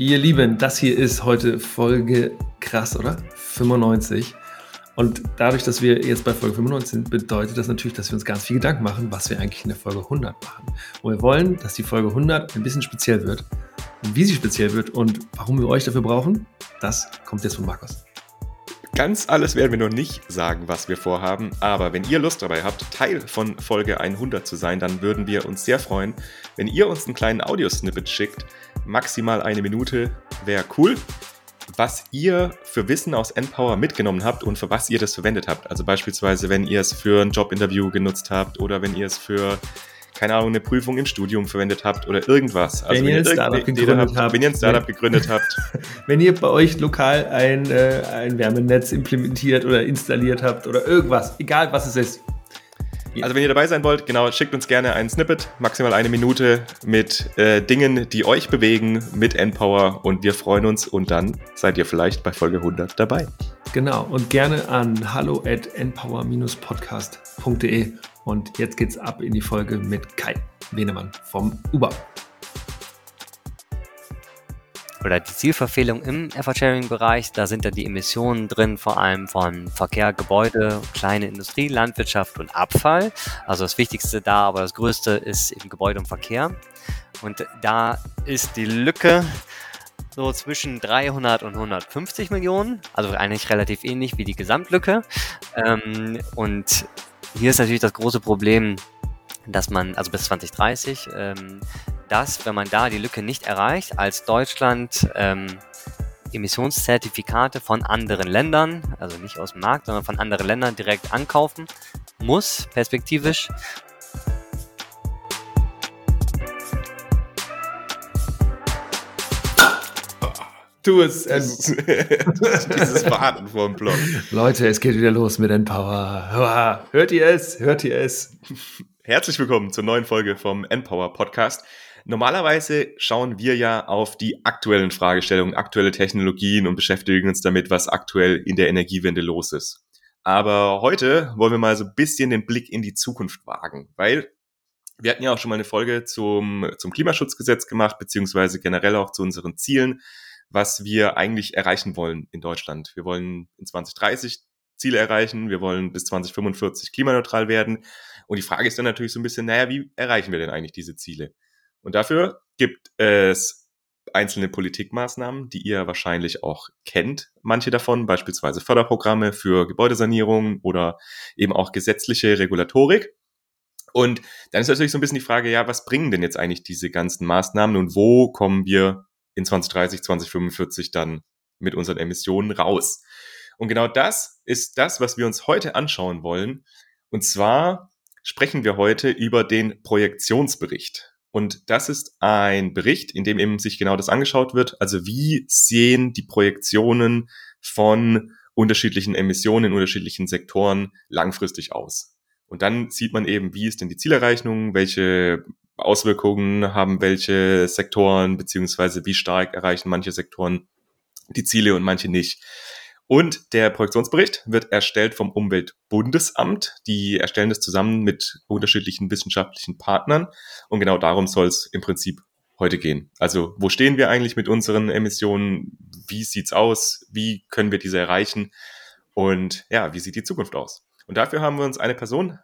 Ihr Lieben, das hier ist heute Folge krass, oder? 95. Und dadurch, dass wir jetzt bei Folge 95 sind, bedeutet das natürlich, dass wir uns ganz viel Gedanken machen, was wir eigentlich in der Folge 100 machen. Und wir wollen, dass die Folge 100 ein bisschen speziell wird. Und wie sie speziell wird und warum wir euch dafür brauchen, das kommt jetzt von Markus. Ganz alles werden wir noch nicht sagen, was wir vorhaben, aber wenn ihr Lust dabei habt, Teil von Folge 100 zu sein, dann würden wir uns sehr freuen, wenn ihr uns einen kleinen Audiosnippet schickt. Maximal eine Minute wäre cool was ihr für Wissen aus Empower mitgenommen habt und für was ihr das verwendet habt. Also beispielsweise, wenn ihr es für ein Jobinterview genutzt habt oder wenn ihr es für keine Ahnung, eine Prüfung im Studium verwendet habt oder irgendwas. Also wenn, wenn ihr ein Startup gegründet habt, wenn ihr ein Startup gegründet habt. wenn ihr bei euch lokal ein, äh, ein Wärmenetz implementiert oder installiert habt oder irgendwas, egal was es ist. Also wenn ihr dabei sein wollt, genau, schickt uns gerne ein Snippet, maximal eine Minute mit äh, Dingen, die euch bewegen, mit Empower und wir freuen uns und dann seid ihr vielleicht bei Folge 100 dabei. Genau und gerne an hallo at empower-podcast.de und jetzt geht's ab in die Folge mit Kai Wenemann vom Uber oder die Zielverfehlung im Effort-Sharing-Bereich. Da sind dann die Emissionen drin, vor allem von Verkehr, Gebäude, kleine Industrie, Landwirtschaft und Abfall. Also das Wichtigste da, aber das Größte ist eben Gebäude und Verkehr. Und da ist die Lücke so zwischen 300 und 150 Millionen, also eigentlich relativ ähnlich wie die Gesamtlücke. Ähm, und hier ist natürlich das große Problem, dass man, also bis 2030, ähm, dass, wenn man da die Lücke nicht erreicht, als Deutschland ähm, Emissionszertifikate von anderen Ländern, also nicht aus dem Markt, sondern von anderen Ländern direkt ankaufen muss, perspektivisch. Tu es. Dieses Warten vor dem Block. Leute, es geht wieder los mit Empower. Hört ihr es? Hört ihr es? Herzlich willkommen zur neuen Folge vom Empower Podcast. Normalerweise schauen wir ja auf die aktuellen Fragestellungen, aktuelle Technologien und beschäftigen uns damit, was aktuell in der Energiewende los ist. Aber heute wollen wir mal so ein bisschen den Blick in die Zukunft wagen, weil wir hatten ja auch schon mal eine Folge zum, zum Klimaschutzgesetz gemacht, beziehungsweise generell auch zu unseren Zielen, was wir eigentlich erreichen wollen in Deutschland. Wir wollen in 2030 Ziele erreichen, wir wollen bis 2045 klimaneutral werden. Und die Frage ist dann natürlich so ein bisschen, naja, wie erreichen wir denn eigentlich diese Ziele? Und dafür gibt es einzelne Politikmaßnahmen, die ihr wahrscheinlich auch kennt, manche davon, beispielsweise Förderprogramme für Gebäudesanierung oder eben auch gesetzliche Regulatorik. Und dann ist natürlich so ein bisschen die Frage, ja, was bringen denn jetzt eigentlich diese ganzen Maßnahmen und wo kommen wir in 2030, 2045 dann mit unseren Emissionen raus? Und genau das ist das, was wir uns heute anschauen wollen. Und zwar sprechen wir heute über den Projektionsbericht. Und das ist ein Bericht, in dem eben sich genau das angeschaut wird. Also wie sehen die Projektionen von unterschiedlichen Emissionen in unterschiedlichen Sektoren langfristig aus? Und dann sieht man eben, wie ist denn die Zielerreichung, welche Auswirkungen haben welche Sektoren, beziehungsweise wie stark erreichen manche Sektoren die Ziele und manche nicht. Und der Projektionsbericht wird erstellt vom Umweltbundesamt. Die erstellen das zusammen mit unterschiedlichen wissenschaftlichen Partnern. Und genau darum soll es im Prinzip heute gehen. Also wo stehen wir eigentlich mit unseren Emissionen? Wie sieht's aus? Wie können wir diese erreichen? Und ja, wie sieht die Zukunft aus? Und dafür haben wir uns eine Person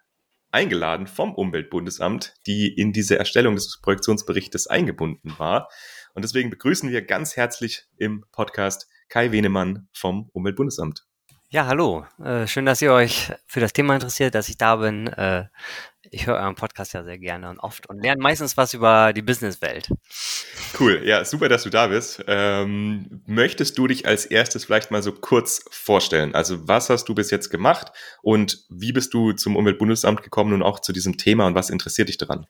eingeladen vom Umweltbundesamt, die in diese Erstellung des Projektionsberichtes eingebunden war. Und deswegen begrüßen wir ganz herzlich im Podcast Kai Wenemann vom Umweltbundesamt. Ja, hallo. Äh, schön, dass ihr euch für das Thema interessiert, dass ich da bin. Äh, ich höre euren Podcast ja sehr gerne und oft und lerne meistens was über die Businesswelt. Cool, ja, super, dass du da bist. Ähm, möchtest du dich als erstes vielleicht mal so kurz vorstellen? Also, was hast du bis jetzt gemacht und wie bist du zum Umweltbundesamt gekommen und auch zu diesem Thema und was interessiert dich daran?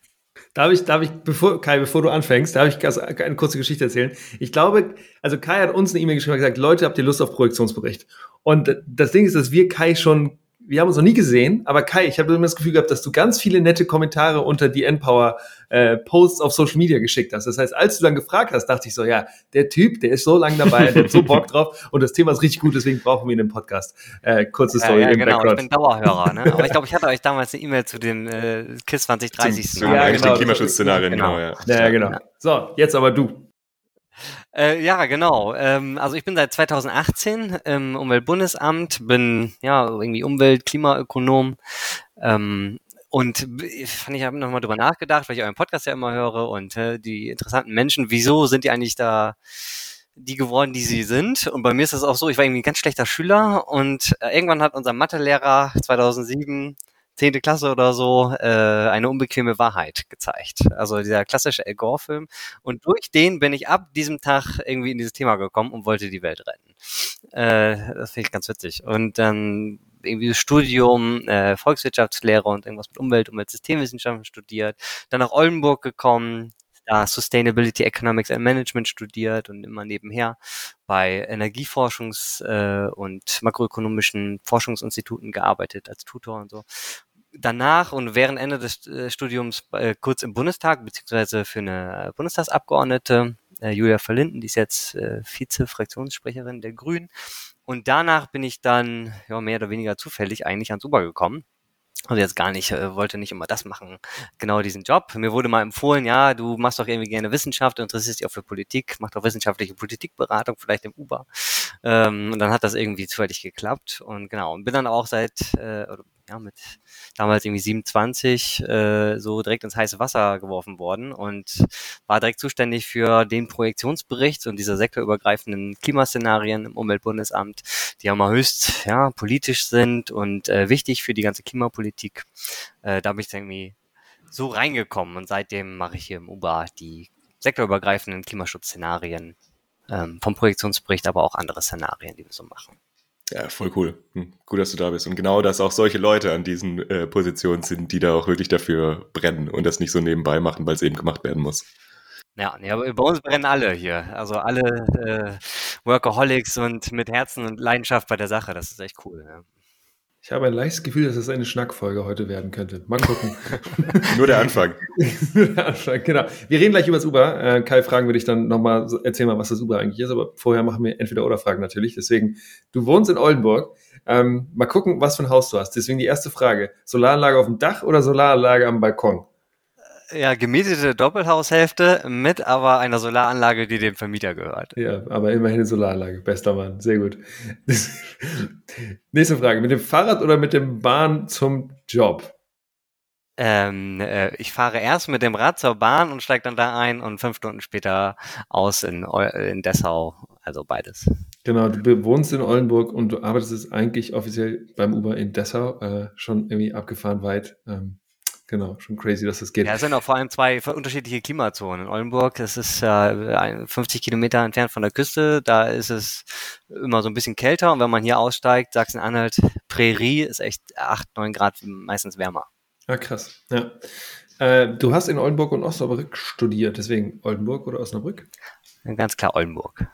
Darf ich, darf ich, bevor, Kai, bevor du anfängst, darf ich eine kurze Geschichte erzählen? Ich glaube, also Kai hat uns eine E-Mail geschrieben und gesagt, Leute, habt ihr Lust auf Projektionsbericht? Und das Ding ist, dass wir Kai schon wir haben uns noch nie gesehen, aber Kai, ich habe immer das Gefühl gehabt, dass du ganz viele nette Kommentare unter die Endpower äh, Posts auf Social Media geschickt hast. Das heißt, als du dann gefragt hast, dachte ich so, ja, der Typ, der ist so lange dabei, der hat so Bock drauf und das Thema ist richtig gut, deswegen brauchen wir ihn im Podcast. Äh, kurze Story ja, ja, im genau, Background. Ich bin Dauerhörer, ne? Aber ich glaube, ich hatte euch damals eine E-Mail zu dem äh, KISS 2030 Zum, zu ja, genau, Klimaschutzszenarien, genau. genau ja. ja, genau. So, jetzt aber du. Äh, ja, genau. Ähm, also ich bin seit 2018 im Umweltbundesamt, bin ja irgendwie Umwelt-, Klimaökonom. Ähm, und fand ich habe nochmal drüber nachgedacht, weil ich euren Podcast ja immer höre und äh, die interessanten Menschen, wieso sind die eigentlich da die geworden, die sie sind? Und bei mir ist es auch so, ich war irgendwie ein ganz schlechter Schüler und äh, irgendwann hat unser Mathelehrer 2007 zehnte Klasse oder so äh, eine unbequeme Wahrheit gezeigt. Also dieser klassische Al Gore-Film. Und durch den bin ich ab diesem Tag irgendwie in dieses Thema gekommen und wollte die Welt retten. Äh, das finde ich ganz witzig. Und dann irgendwie Studium, äh, Volkswirtschaftslehre und irgendwas mit Umwelt, Umweltsystemwissenschaften studiert. Dann nach Oldenburg gekommen, da Sustainability Economics and Management studiert und immer nebenher bei Energieforschungs- äh, und makroökonomischen Forschungsinstituten gearbeitet als Tutor und so danach und während Ende des äh, Studiums äh, kurz im Bundestag, beziehungsweise für eine Bundestagsabgeordnete, äh, Julia Verlinden, die ist jetzt äh, Vize-Fraktionssprecherin der Grünen. Und danach bin ich dann ja, mehr oder weniger zufällig eigentlich ans Uber gekommen. Also jetzt gar nicht, äh, wollte nicht immer das machen, genau diesen Job. Mir wurde mal empfohlen, ja, du machst doch irgendwie gerne Wissenschaft, interessierst dich auch für Politik, mach doch wissenschaftliche Politikberatung, vielleicht im Uber. Ähm, und dann hat das irgendwie zufällig geklappt. Und genau, und bin dann auch seit, äh, ja, mit damals irgendwie 27 äh, so direkt ins heiße Wasser geworfen worden und war direkt zuständig für den Projektionsbericht und diese sektorübergreifenden Klimaszenarien im Umweltbundesamt, die ja mal höchst ja, politisch sind und äh, wichtig für die ganze Klimapolitik. Äh, da bin ich irgendwie so reingekommen und seitdem mache ich hier im UBA die sektorübergreifenden Klimaschutzszenarien ähm, vom Projektionsbericht, aber auch andere Szenarien, die wir so machen. Ja, voll cool. Hm, gut, dass du da bist. Und genau, dass auch solche Leute an diesen äh, Positionen sind, die da auch wirklich dafür brennen und das nicht so nebenbei machen, weil es eben gemacht werden muss. Ja, ja, bei uns brennen alle hier. Also alle äh, Workaholics und mit Herzen und Leidenschaft bei der Sache. Das ist echt cool. Ja. Ich habe ein leichtes Gefühl, dass es eine Schnackfolge heute werden könnte. Mal gucken. Nur der Anfang. Nur der Anfang, genau. Wir reden gleich über das Uber. Äh, Kai, fragen würde ich dann nochmal, erzähl mal, was das Uber eigentlich ist, aber vorher machen wir entweder oder Fragen natürlich. Deswegen, du wohnst in Oldenburg. Ähm, mal gucken, was für ein Haus du hast. Deswegen die erste Frage. Solaranlage auf dem Dach oder Solaranlage am Balkon? Ja, gemietete Doppelhaushälfte mit aber einer Solaranlage, die dem Vermieter gehört. Ja, aber immerhin eine Solaranlage. Bester Mann. Sehr gut. Nächste Frage. Mit dem Fahrrad oder mit dem Bahn zum Job? Ähm, äh, ich fahre erst mit dem Rad zur Bahn und steige dann da ein und fünf Stunden später aus in, in Dessau. Also beides. Genau, du wohnst in Oldenburg und du arbeitest eigentlich offiziell beim Uber in Dessau, äh, schon irgendwie abgefahren weit. Ähm, genau, schon crazy, dass das geht. Ja, es sind auch vor allem zwei unterschiedliche Klimazonen. In Oldenburg, das ist äh, 50 Kilometer entfernt von der Küste, da ist es immer so ein bisschen kälter und wenn man hier aussteigt, Sachsen-Anhalt, Prärie ist echt 8, 9 Grad meistens wärmer. Ah, krass, ja. Äh, du hast in Oldenburg und Osnabrück studiert, deswegen Oldenburg oder Osnabrück? Ganz klar Oldenburg.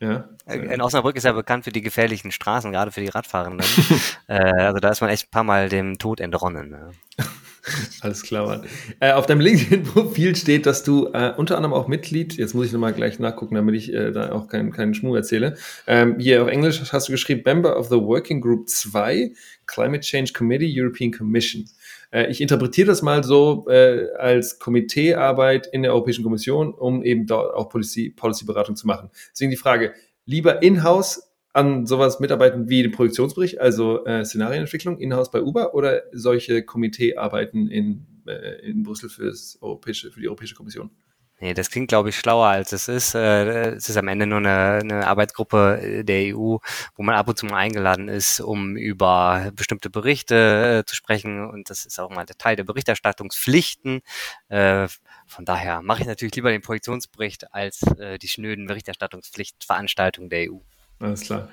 Ja. In Osnabrück ist ja bekannt für die gefährlichen Straßen, gerade für die Radfahrenden. äh, also da ist man echt ein paar Mal dem Tod entronnen. Ne? Alles klar, Mann. Äh, auf deinem LinkedIn-Profil steht, dass du äh, unter anderem auch Mitglied, jetzt muss ich nochmal gleich nachgucken, damit ich äh, da auch keinen keinen Schmuh erzähle. Ähm, hier auf Englisch hast du geschrieben, Member of the Working Group 2, Climate Change Committee, European Commission. Äh, ich interpretiere das mal so äh, als Komiteearbeit in der Europäischen Kommission, um eben dort auch Policy-Beratung zu machen. Deswegen die Frage, lieber in-house an sowas mitarbeiten wie den Produktionsbericht, also äh, Szenarienentwicklung in-house bei Uber oder solche Komiteearbeiten in, äh, in Brüssel fürs Europäische, für die Europäische Kommission? Nee, das klingt, glaube ich, schlauer als es ist. Äh, es ist am Ende nur eine, eine Arbeitsgruppe der EU, wo man ab und zu mal eingeladen ist, um über bestimmte Berichte äh, zu sprechen. Und das ist auch mal der Teil der Berichterstattungspflichten. Äh, von daher mache ich natürlich lieber den Projektionsbericht als äh, die schnöden Berichterstattungspflichtveranstaltungen der EU. Alles klar.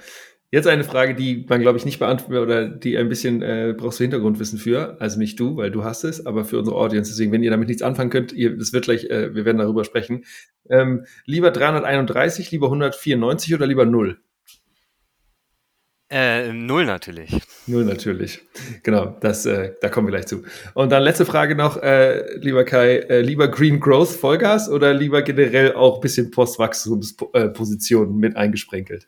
Jetzt eine Frage, die man, glaube ich, nicht beantwortet oder die ein bisschen äh, brauchst du Hintergrundwissen für. Also nicht du, weil du hast es, aber für unsere Audience. Deswegen, wenn ihr damit nichts anfangen könnt, ihr, das wird gleich, äh, wir werden darüber sprechen. Ähm, lieber 331, lieber 194 oder lieber 0? Äh, null natürlich. Null natürlich. Genau, das, äh, da kommen wir gleich zu. Und dann letzte Frage noch, äh, lieber Kai, äh, lieber Green Growth Vollgas oder lieber generell auch ein bisschen Postwachstumspositionen mit eingesprenkelt?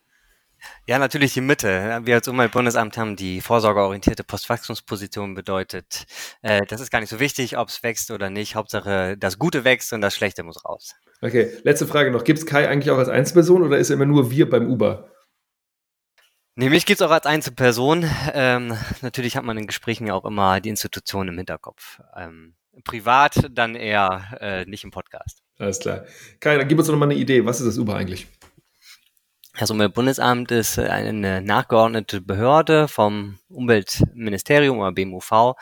Ja, natürlich die Mitte. Wir als Umweltbundesamt haben die vorsorgeorientierte Postwachstumsposition bedeutet, äh, das ist gar nicht so wichtig, ob es wächst oder nicht. Hauptsache, das Gute wächst und das Schlechte muss raus. Okay, letzte Frage noch. Gibt es Kai eigentlich auch als Einzelperson oder ist er immer nur wir beim Uber? Nee, mich gibt es auch als Einzelperson. Ähm, natürlich hat man in Gesprächen ja auch immer die Institution im Hinterkopf. Ähm, privat dann eher äh, nicht im Podcast. Alles klar. Kai, dann gib uns doch noch mal eine Idee. Was ist das Uber eigentlich? Das Umweltbundesamt ist eine nachgeordnete Behörde vom Umweltministerium oder BMUV.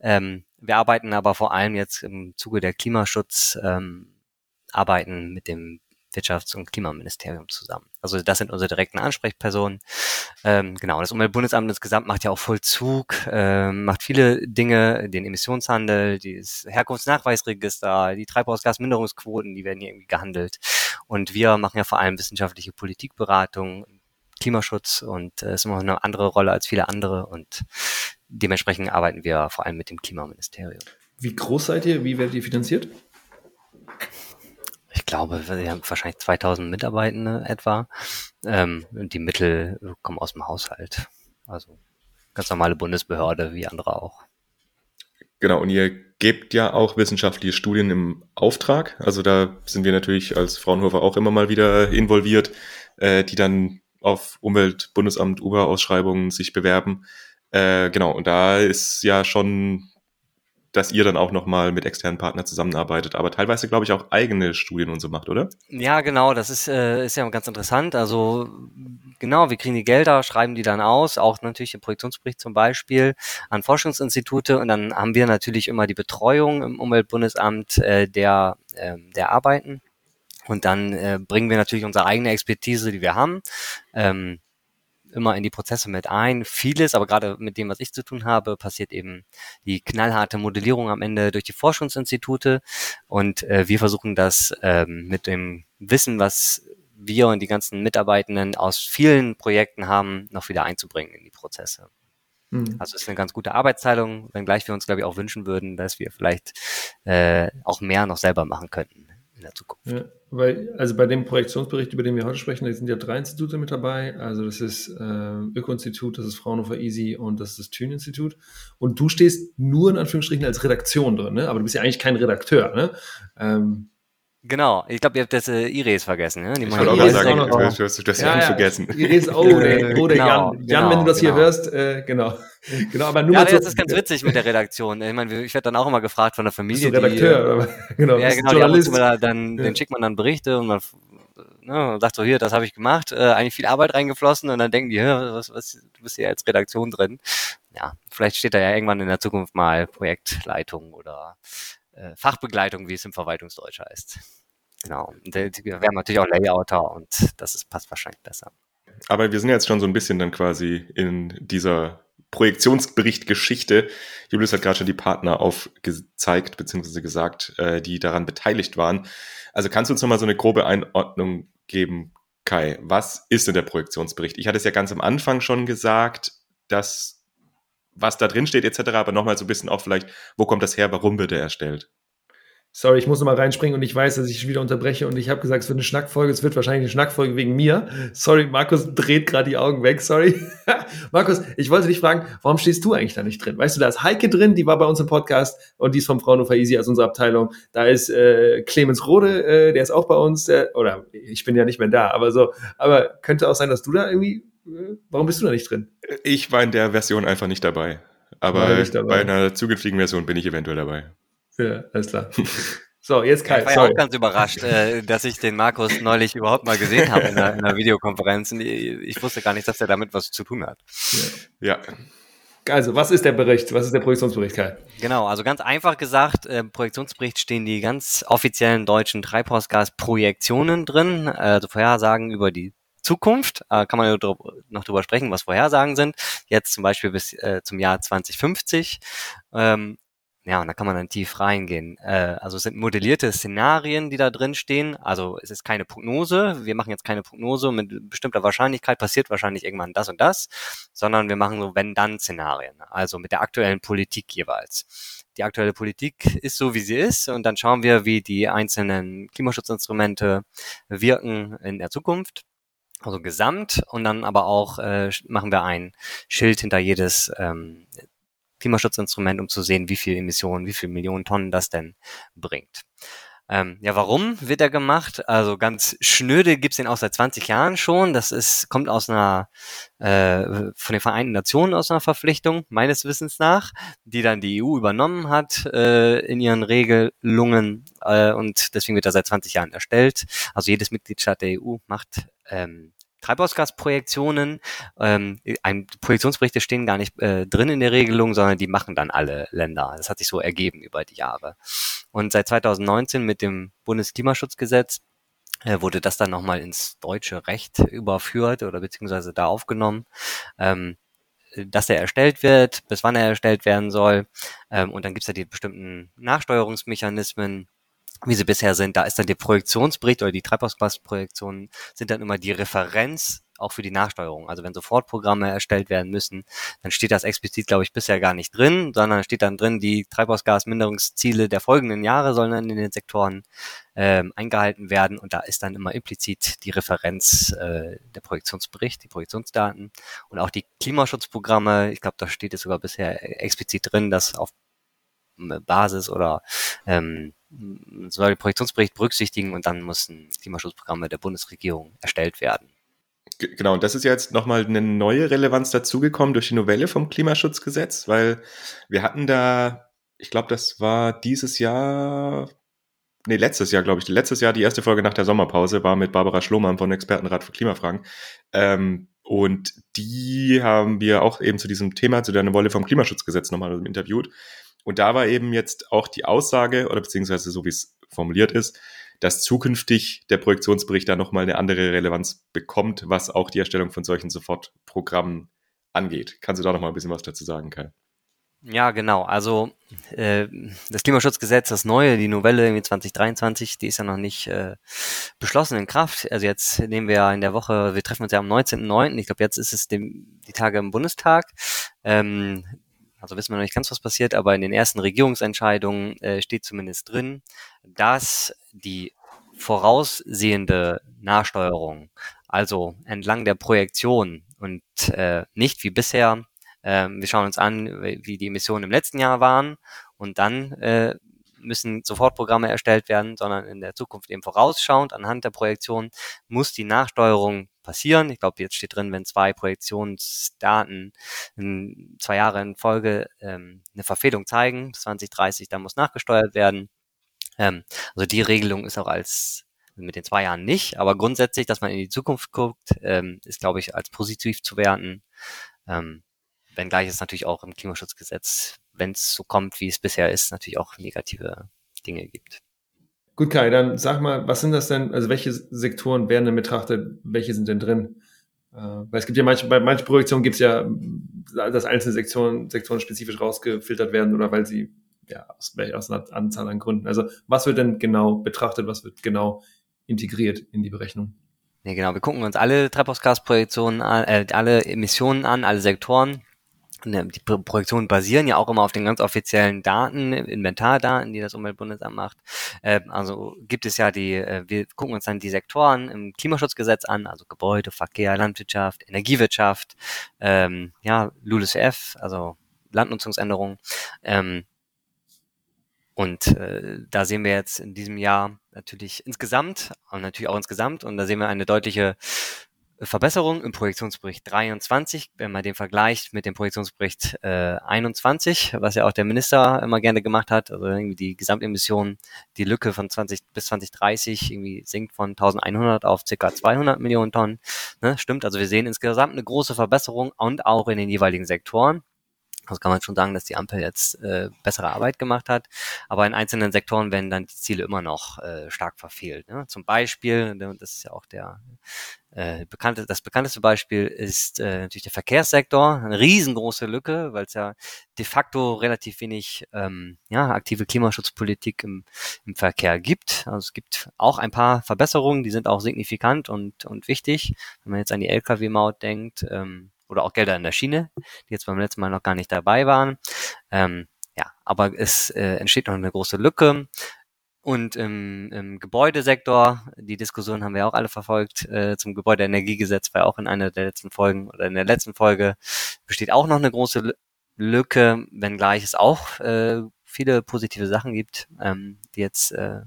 Ähm, wir arbeiten aber vor allem jetzt im Zuge der Klimaschutz, ähm, mit dem Wirtschafts- und Klimaministerium zusammen. Also das sind unsere direkten Ansprechpersonen. Ähm, genau, das Umweltbundesamt insgesamt macht ja auch Vollzug, äh, macht viele Dinge, den Emissionshandel, das Herkunftsnachweisregister, die Treibhausgasminderungsquoten, die werden hier irgendwie gehandelt. Und wir machen ja vor allem wissenschaftliche Politikberatung, Klimaschutz und äh, ist immer eine andere Rolle als viele andere und dementsprechend arbeiten wir vor allem mit dem Klimaministerium. Wie groß seid ihr? Wie werdet ihr finanziert? Ich glaube, wir haben wahrscheinlich 2000 Mitarbeitende etwa. Ähm, die Mittel kommen aus dem Haushalt. Also ganz normale Bundesbehörde, wie andere auch. Genau, und ihr gebt ja auch wissenschaftliche Studien im Auftrag. Also da sind wir natürlich als Fraunhofer auch immer mal wieder involviert, äh, die dann auf Umweltbundesamt, UBA-Ausschreibungen sich bewerben. Äh, genau, und da ist ja schon dass ihr dann auch nochmal mit externen Partnern zusammenarbeitet, aber teilweise, glaube ich, auch eigene Studien und so macht, oder? Ja, genau, das ist, äh, ist ja ganz interessant. Also genau, wir kriegen die Gelder, schreiben die dann aus, auch natürlich im Projektionsbericht zum Beispiel an Forschungsinstitute und dann haben wir natürlich immer die Betreuung im Umweltbundesamt äh, der, äh, der Arbeiten. Und dann äh, bringen wir natürlich unsere eigene Expertise, die wir haben. Ähm, immer in die Prozesse mit ein. Vieles, aber gerade mit dem, was ich zu tun habe, passiert eben die knallharte Modellierung am Ende durch die Forschungsinstitute. Und äh, wir versuchen das ähm, mit dem Wissen, was wir und die ganzen Mitarbeitenden aus vielen Projekten haben, noch wieder einzubringen in die Prozesse. Mhm. Also es ist eine ganz gute Arbeitsteilung, wenngleich wir uns, glaube ich, auch wünschen würden, dass wir vielleicht äh, auch mehr noch selber machen könnten der Zukunft. Ja, weil, also bei dem Projektionsbericht, über den wir heute sprechen, da sind ja drei Institute mit dabei. Also das ist äh, Öko-Institut, das ist Fraunhofer Easy und das ist das Thün-Institut. Und du stehst nur in Anführungsstrichen als Redaktion drin, ne? aber du bist ja eigentlich kein Redakteur. Ne? Ähm, Genau, ich glaube, ihr habt das äh, Iris vergessen. Ne? Die ich wollte auch mal sagen, du hast, du hast ja, Jan ja. vergessen. Iris, oh, der, oh, der genau, Jan. Jan, genau, wenn du das genau. hier hörst, äh, genau. genau aber nur ja, das ist ganz witzig mit der Redaktion. Ich meine, ich werde dann auch immer gefragt von der Familie. Bist du Redakteur, die, oder? genau, ja, genau, Journalist. Die dann, ja. Den schickt man dann Berichte und man ne, sagt so, hier, das habe ich gemacht, äh, eigentlich viel Arbeit reingeflossen und dann denken die, was, was, du bist ja als Redaktion drin. Ja, vielleicht steht da ja irgendwann in der Zukunft mal Projektleitung oder äh, Fachbegleitung, wie es im Verwaltungsdeutsch heißt. Genau. Wir haben natürlich auch Layouter und das ist, passt wahrscheinlich besser. Aber wir sind jetzt schon so ein bisschen dann quasi in dieser Projektionsbericht-Geschichte. Julius hat gerade schon die Partner aufgezeigt, beziehungsweise gesagt, äh, die daran beteiligt waren. Also kannst du uns nochmal so eine grobe Einordnung geben, Kai? Was ist denn der Projektionsbericht? Ich hatte es ja ganz am Anfang schon gesagt, dass was da drin steht etc., aber nochmal so ein bisschen auch vielleicht, wo kommt das her, warum wird er erstellt? Sorry, ich muss noch mal reinspringen und ich weiß, dass ich wieder unterbreche und ich habe gesagt, es wird eine Schnackfolge, es wird wahrscheinlich eine Schnackfolge wegen mir. Sorry, Markus dreht gerade die Augen weg, sorry. Markus, ich wollte dich fragen, warum stehst du eigentlich da nicht drin? Weißt du, da ist Heike drin, die war bei uns im Podcast und die ist vom Fraunhofer Easy aus unserer Abteilung. Da ist äh, Clemens Rode, äh, der ist auch bei uns, der, oder ich bin ja nicht mehr da, aber so, aber könnte auch sein, dass du da irgendwie, äh, warum bist du da nicht drin? Ich war in der Version einfach nicht dabei. Aber nicht dabei. bei einer zukünftigen Version bin ich eventuell dabei. Ja, alles klar. So, jetzt Kai. Ich war sorry. auch ganz überrascht, äh, dass ich den Markus neulich überhaupt mal gesehen habe in einer, in einer Videokonferenz. Ich wusste gar nicht, dass er damit was zu tun hat. Ja. Also, was ist der Bericht? Was ist der Projektionsbericht, Kai? Genau, also ganz einfach gesagt, im Projektionsbericht stehen die ganz offiziellen deutschen Treibhausgasprojektionen drin, also Vorhersagen über die Zukunft. Äh, kann man noch drüber sprechen, was Vorhersagen sind. Jetzt zum Beispiel bis äh, zum Jahr 2050. Ähm, ja, und da kann man dann tief reingehen. Äh, also es sind modellierte Szenarien, die da drin stehen. Also es ist keine Prognose. Wir machen jetzt keine Prognose mit bestimmter Wahrscheinlichkeit passiert wahrscheinlich irgendwann das und das, sondern wir machen so wenn-dann-Szenarien. Also mit der aktuellen Politik jeweils. Die aktuelle Politik ist so, wie sie ist, und dann schauen wir, wie die einzelnen Klimaschutzinstrumente wirken in der Zukunft. Also gesamt und dann aber auch äh, machen wir ein Schild hinter jedes ähm, Klimaschutzinstrument, um zu sehen, wie viel Emissionen, wie viel Millionen Tonnen das denn bringt. Ähm, ja, warum wird er gemacht? Also ganz schnöde gibt's den auch seit 20 Jahren schon. Das ist, kommt aus einer, äh, von den Vereinten Nationen aus einer Verpflichtung, meines Wissens nach, die dann die EU übernommen hat äh, in ihren Regelungen. Äh, und deswegen wird er seit 20 Jahren erstellt. Also jedes Mitgliedstaat der EU macht ähm, Treibhausgasprojektionen. Ähm, ein, Projektionsberichte stehen gar nicht äh, drin in der Regelung, sondern die machen dann alle Länder. Das hat sich so ergeben über die Jahre. Und seit 2019 mit dem Bundesklimaschutzgesetz äh, wurde das dann nochmal ins deutsche Recht überführt oder beziehungsweise da aufgenommen. Ähm, dass er erstellt wird, bis wann er erstellt werden soll. Ähm, und dann gibt es ja die bestimmten Nachsteuerungsmechanismen, wie sie bisher sind. Da ist dann der Projektionsbericht oder die Treibhausgasprojektionen sind dann immer die Referenz auch für die Nachsteuerung. Also wenn Sofortprogramme erstellt werden müssen, dann steht das explizit, glaube ich, bisher gar nicht drin, sondern steht dann drin, die Treibhausgasminderungsziele der folgenden Jahre sollen dann in den Sektoren ähm, eingehalten werden und da ist dann immer implizit die Referenz äh, der Projektionsbericht, die Projektionsdaten und auch die Klimaschutzprogramme. Ich glaube, da steht es sogar bisher explizit drin, dass auf Basis oder ähm, soll den Projektionsbericht berücksichtigen und dann müssen Klimaschutzprogramme der Bundesregierung erstellt werden. Genau, und das ist jetzt nochmal eine neue Relevanz dazugekommen durch die Novelle vom Klimaschutzgesetz, weil wir hatten da, ich glaube, das war dieses Jahr, nee, letztes Jahr, glaube ich, letztes Jahr die erste Folge nach der Sommerpause war mit Barbara Schlohmann von Expertenrat für Klimafragen. Ähm, und die haben wir auch eben zu diesem Thema, zu der Novelle vom Klimaschutzgesetz nochmal interviewt. Und da war eben jetzt auch die Aussage, oder beziehungsweise so wie es formuliert ist, dass zukünftig der Projektionsbericht da nochmal eine andere Relevanz bekommt, was auch die Erstellung von solchen Sofortprogrammen angeht. Kannst du da nochmal ein bisschen was dazu sagen, Kai? Ja, genau. Also äh, das Klimaschutzgesetz, das neue, die Novelle irgendwie 2023, die ist ja noch nicht äh, beschlossen in Kraft. Also jetzt nehmen wir in der Woche, wir treffen uns ja am 19.09. Ich glaube, jetzt ist es dem, die Tage im Bundestag. Ähm, also wissen wir noch nicht ganz, was passiert, aber in den ersten Regierungsentscheidungen äh, steht zumindest drin, dass die voraussehende Nahsteuerung, also entlang der Projektion und äh, nicht wie bisher, äh, wir schauen uns an, wie die Emissionen im letzten Jahr waren und dann äh, müssen Sofortprogramme erstellt werden, sondern in der Zukunft eben vorausschauend anhand der Projektion muss die Nachsteuerung passieren. Ich glaube, jetzt steht drin, wenn zwei Projektionsdaten in zwei Jahre in Folge ähm, eine Verfehlung zeigen, 2030, dann muss nachgesteuert werden. Ähm, also die Regelung ist auch als mit den zwei Jahren nicht, aber grundsätzlich, dass man in die Zukunft guckt, ähm, ist, glaube ich, als positiv zu werten. Ähm, wenngleich es natürlich auch im Klimaschutzgesetz wenn es so kommt, wie es bisher ist, natürlich auch negative Dinge gibt. Gut, Kai, dann sag mal, was sind das denn, also welche Sektoren werden denn betrachtet, welche sind denn drin? Äh, weil es gibt ja manche, bei manchen Projektionen gibt es ja, dass einzelne Sektoren, Sektoren spezifisch rausgefiltert werden oder weil sie ja aus, aus einer Anzahl an Gründen. Also was wird denn genau betrachtet, was wird genau integriert in die Berechnung? Ja, genau. Wir gucken uns alle Treibhausgasprojektionen an, äh, alle Emissionen an, alle Sektoren die Projektionen basieren ja auch immer auf den ganz offiziellen Daten, Inventardaten, die das Umweltbundesamt macht. Ähm, also gibt es ja die, äh, wir gucken uns dann die Sektoren im Klimaschutzgesetz an, also Gebäude, Verkehr, Landwirtschaft, Energiewirtschaft, ähm, ja, LULUCF, also Landnutzungsänderungen. Ähm, und äh, da sehen wir jetzt in diesem Jahr natürlich insgesamt, und natürlich auch insgesamt, und da sehen wir eine deutliche Verbesserung im Projektionsbericht 23, wenn man den vergleicht mit dem Projektionsbericht äh, 21, was ja auch der Minister immer gerne gemacht hat, also irgendwie die Gesamtemission, die Lücke von 20 bis 2030 irgendwie sinkt von 1100 auf ca. 200 Millionen Tonnen. Ne, stimmt, also wir sehen insgesamt eine große Verbesserung und auch in den jeweiligen Sektoren. Also kann man schon sagen, dass die Ampel jetzt äh, bessere Arbeit gemacht hat. Aber in einzelnen Sektoren werden dann die Ziele immer noch äh, stark verfehlt. Ne? Zum Beispiel, ne, das ist ja auch der äh, bekannte, das bekannteste Beispiel ist äh, natürlich der Verkehrssektor, eine riesengroße Lücke, weil es ja de facto relativ wenig ähm, ja, aktive Klimaschutzpolitik im, im Verkehr gibt. Also es gibt auch ein paar Verbesserungen, die sind auch signifikant und, und wichtig. Wenn man jetzt an die Lkw-Maut denkt ähm, oder auch Gelder in der Schiene, die jetzt beim letzten Mal noch gar nicht dabei waren. Ähm, ja, aber es äh, entsteht noch eine große Lücke. Und im, im Gebäudesektor, die Diskussion haben wir auch alle verfolgt, äh, zum Gebäudeenergiegesetz war auch in einer der letzten Folgen oder in der letzten Folge besteht auch noch eine große Lücke, wenngleich es auch äh, viele positive Sachen gibt, ähm, die jetzt äh,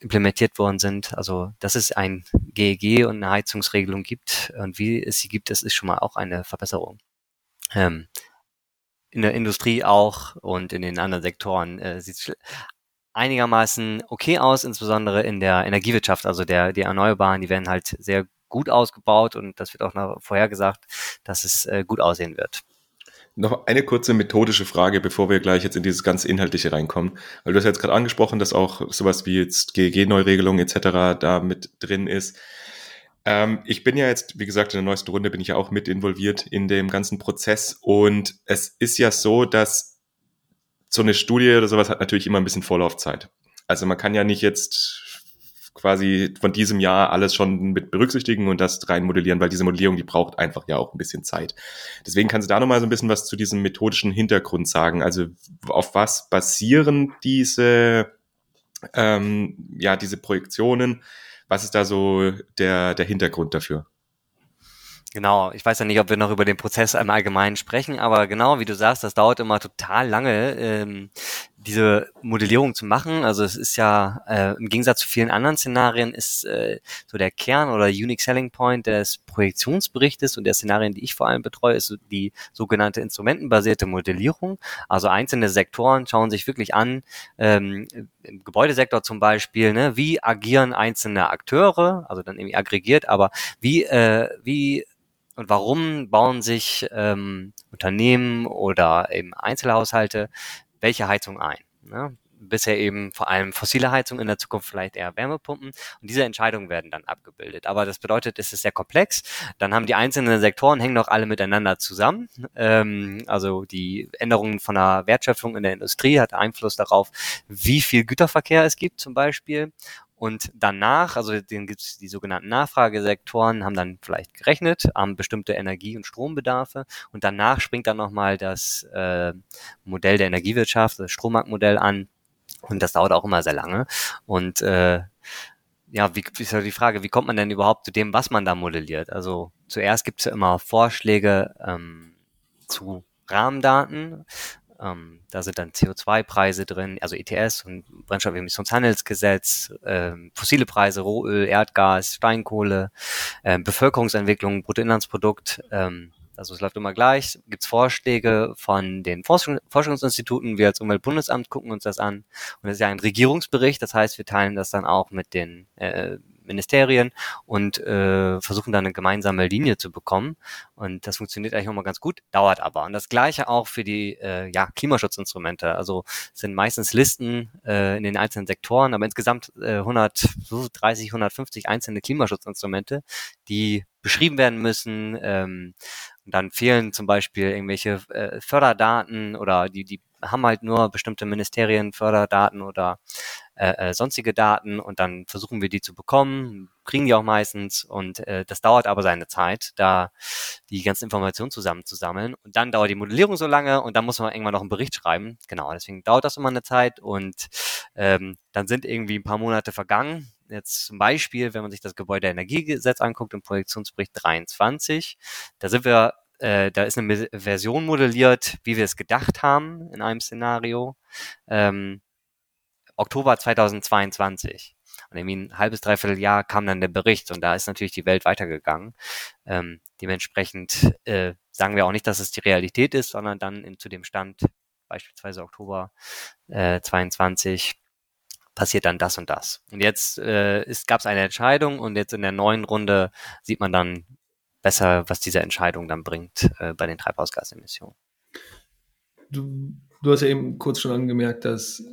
implementiert worden sind. Also, dass es ein GEG und eine Heizungsregelung gibt und wie es sie gibt, das ist schon mal auch eine Verbesserung. Ähm, in der Industrie auch und in den anderen Sektoren äh, sieht einigermaßen okay aus, insbesondere in der Energiewirtschaft. Also der, die Erneuerbaren, die werden halt sehr gut ausgebaut und das wird auch noch vorhergesagt, dass es äh, gut aussehen wird. Noch eine kurze methodische Frage, bevor wir gleich jetzt in dieses ganze Inhaltliche reinkommen. Weil du hast jetzt gerade angesprochen, dass auch sowas wie jetzt GEG-Neuregelung etc. da mit drin ist. Ähm, ich bin ja jetzt, wie gesagt, in der neuesten Runde bin ich ja auch mit involviert in dem ganzen Prozess und es ist ja so, dass so eine Studie oder sowas hat natürlich immer ein bisschen Vorlaufzeit. Also man kann ja nicht jetzt quasi von diesem Jahr alles schon mit berücksichtigen und das rein modellieren, weil diese Modellierung, die braucht einfach ja auch ein bisschen Zeit. Deswegen kannst du da nochmal so ein bisschen was zu diesem methodischen Hintergrund sagen. Also auf was basieren diese, ähm, ja, diese Projektionen? Was ist da so der, der Hintergrund dafür? Genau, ich weiß ja nicht, ob wir noch über den Prozess im Allgemeinen sprechen, aber genau wie du sagst, das dauert immer total lange, ähm, diese Modellierung zu machen. Also es ist ja äh, im Gegensatz zu vielen anderen Szenarien ist äh, so der Kern oder Unique Selling Point des Projektionsberichtes und der Szenarien, die ich vor allem betreue, ist die sogenannte instrumentenbasierte Modellierung. Also einzelne Sektoren schauen sich wirklich an, ähm, im Gebäudesektor zum Beispiel, ne, wie agieren einzelne Akteure, also dann irgendwie aggregiert, aber wie, äh, wie und warum bauen sich ähm, Unternehmen oder eben Einzelhaushalte welche Heizung ein? Ne? Bisher eben vor allem fossile Heizung, in der Zukunft vielleicht eher Wärmepumpen. Und diese Entscheidungen werden dann abgebildet. Aber das bedeutet, es ist sehr komplex. Dann haben die einzelnen Sektoren, hängen doch alle miteinander zusammen. Ähm, also die Änderungen von der Wertschöpfung in der Industrie hat Einfluss darauf, wie viel Güterverkehr es gibt zum Beispiel. Und danach, also den gibt es die sogenannten Nachfragesektoren, haben dann vielleicht gerechnet, haben bestimmte Energie- und Strombedarfe. Und danach springt dann nochmal das äh, Modell der Energiewirtschaft, das Strommarktmodell an. Und das dauert auch immer sehr lange. Und äh, ja, wie ist ja die Frage, wie kommt man denn überhaupt zu dem, was man da modelliert? Also zuerst gibt es ja immer Vorschläge ähm, zu Rahmendaten. Ähm, da sind dann CO2-Preise drin, also ETS und Brennstoffemissionshandelsgesetz, ähm, fossile Preise, Rohöl, Erdgas, Steinkohle, ähm, Bevölkerungsentwicklung, Bruttoinlandsprodukt. Ähm, also es läuft immer gleich. Gibt es Vorschläge von den Forschung, Forschungsinstituten, wir als Umweltbundesamt gucken uns das an. Und es ist ja ein Regierungsbericht, das heißt, wir teilen das dann auch mit den äh, Ministerien und äh, versuchen dann eine gemeinsame Linie zu bekommen. Und das funktioniert eigentlich immer ganz gut, dauert aber. Und das gleiche auch für die äh, ja, Klimaschutzinstrumente. Also sind meistens Listen äh, in den einzelnen Sektoren, aber insgesamt äh, 130, 150 einzelne Klimaschutzinstrumente, die beschrieben werden müssen. Ähm, und dann fehlen zum Beispiel irgendwelche äh, Förderdaten oder die, die haben halt nur bestimmte Ministerien Förderdaten oder äh, äh, sonstige Daten und dann versuchen wir die zu bekommen, kriegen die auch meistens und äh, das dauert aber seine Zeit, da die ganzen Informationen zusammenzusammeln und dann dauert die Modellierung so lange und dann muss man irgendwann noch einen Bericht schreiben. Genau, deswegen dauert das immer eine Zeit und ähm, dann sind irgendwie ein paar Monate vergangen. Jetzt zum Beispiel, wenn man sich das Gebäudeenergiegesetz anguckt im Projektionsbericht 23, da sind wir äh, da ist eine Version modelliert, wie wir es gedacht haben in einem Szenario. Ähm, Oktober 2022. Und irgendwie ein halbes, dreiviertel Jahr kam dann der Bericht und da ist natürlich die Welt weitergegangen. Ähm, dementsprechend äh, sagen wir auch nicht, dass es die Realität ist, sondern dann in, zu dem Stand, beispielsweise Oktober äh, 22, passiert dann das und das. Und jetzt äh, gab es eine Entscheidung und jetzt in der neuen Runde sieht man dann besser, was diese Entscheidung dann bringt äh, bei den Treibhausgasemissionen. Du, du hast ja eben kurz schon angemerkt, dass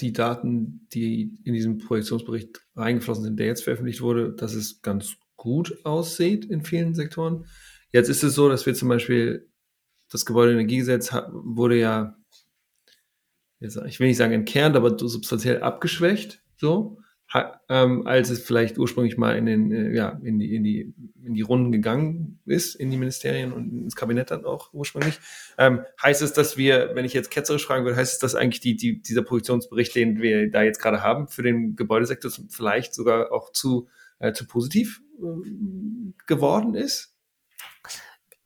die Daten, die in diesem Projektionsbericht reingeflossen sind, der jetzt veröffentlicht wurde, dass es ganz gut aussieht in vielen Sektoren. Jetzt ist es so, dass wir zum Beispiel das Gebäudeenergiegesetz wurde ja, ich will nicht sagen entkernt, aber substanziell abgeschwächt, so, ähm, als es vielleicht ursprünglich mal in den, äh, ja, in die, in die in die Runden gegangen ist, in die Ministerien und ins Kabinett dann auch ursprünglich. Ähm, heißt es, dass wir, wenn ich jetzt ketzerisch fragen würde, heißt es, dass eigentlich die, die, dieser Produktionsbericht, den wir da jetzt gerade haben, für den Gebäudesektor vielleicht sogar auch zu, äh, zu positiv äh, geworden ist?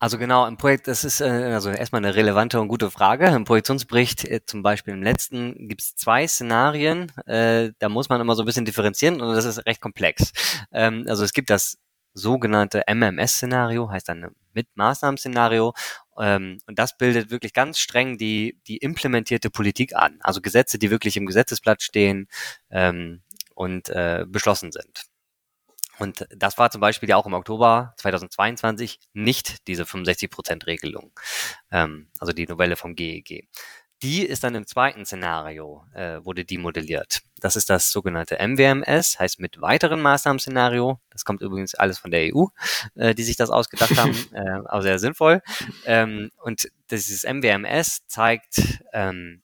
Also genau, im Projekt, das ist äh, also erstmal eine relevante und gute Frage. Im Projektionsbericht, äh, zum Beispiel im letzten, gibt es zwei Szenarien. Äh, da muss man immer so ein bisschen differenzieren und das ist recht komplex. Ähm, also es gibt das sogenannte MMS-Szenario, heißt dann mit Maßnahmen-Szenario. Ähm, und das bildet wirklich ganz streng die, die implementierte Politik an. Also Gesetze, die wirklich im Gesetzesblatt stehen ähm, und äh, beschlossen sind. Und das war zum Beispiel ja auch im Oktober 2022 nicht diese 65%-Regelung, ähm, also die Novelle vom GEG. Die ist dann im zweiten Szenario, äh, wurde die modelliert. Das ist das sogenannte MWMS, heißt mit weiteren Maßnahmen-Szenario. Das kommt übrigens alles von der EU, äh, die sich das ausgedacht haben, äh, aber sehr sinnvoll. Ähm, und dieses MWMS zeigt, ähm,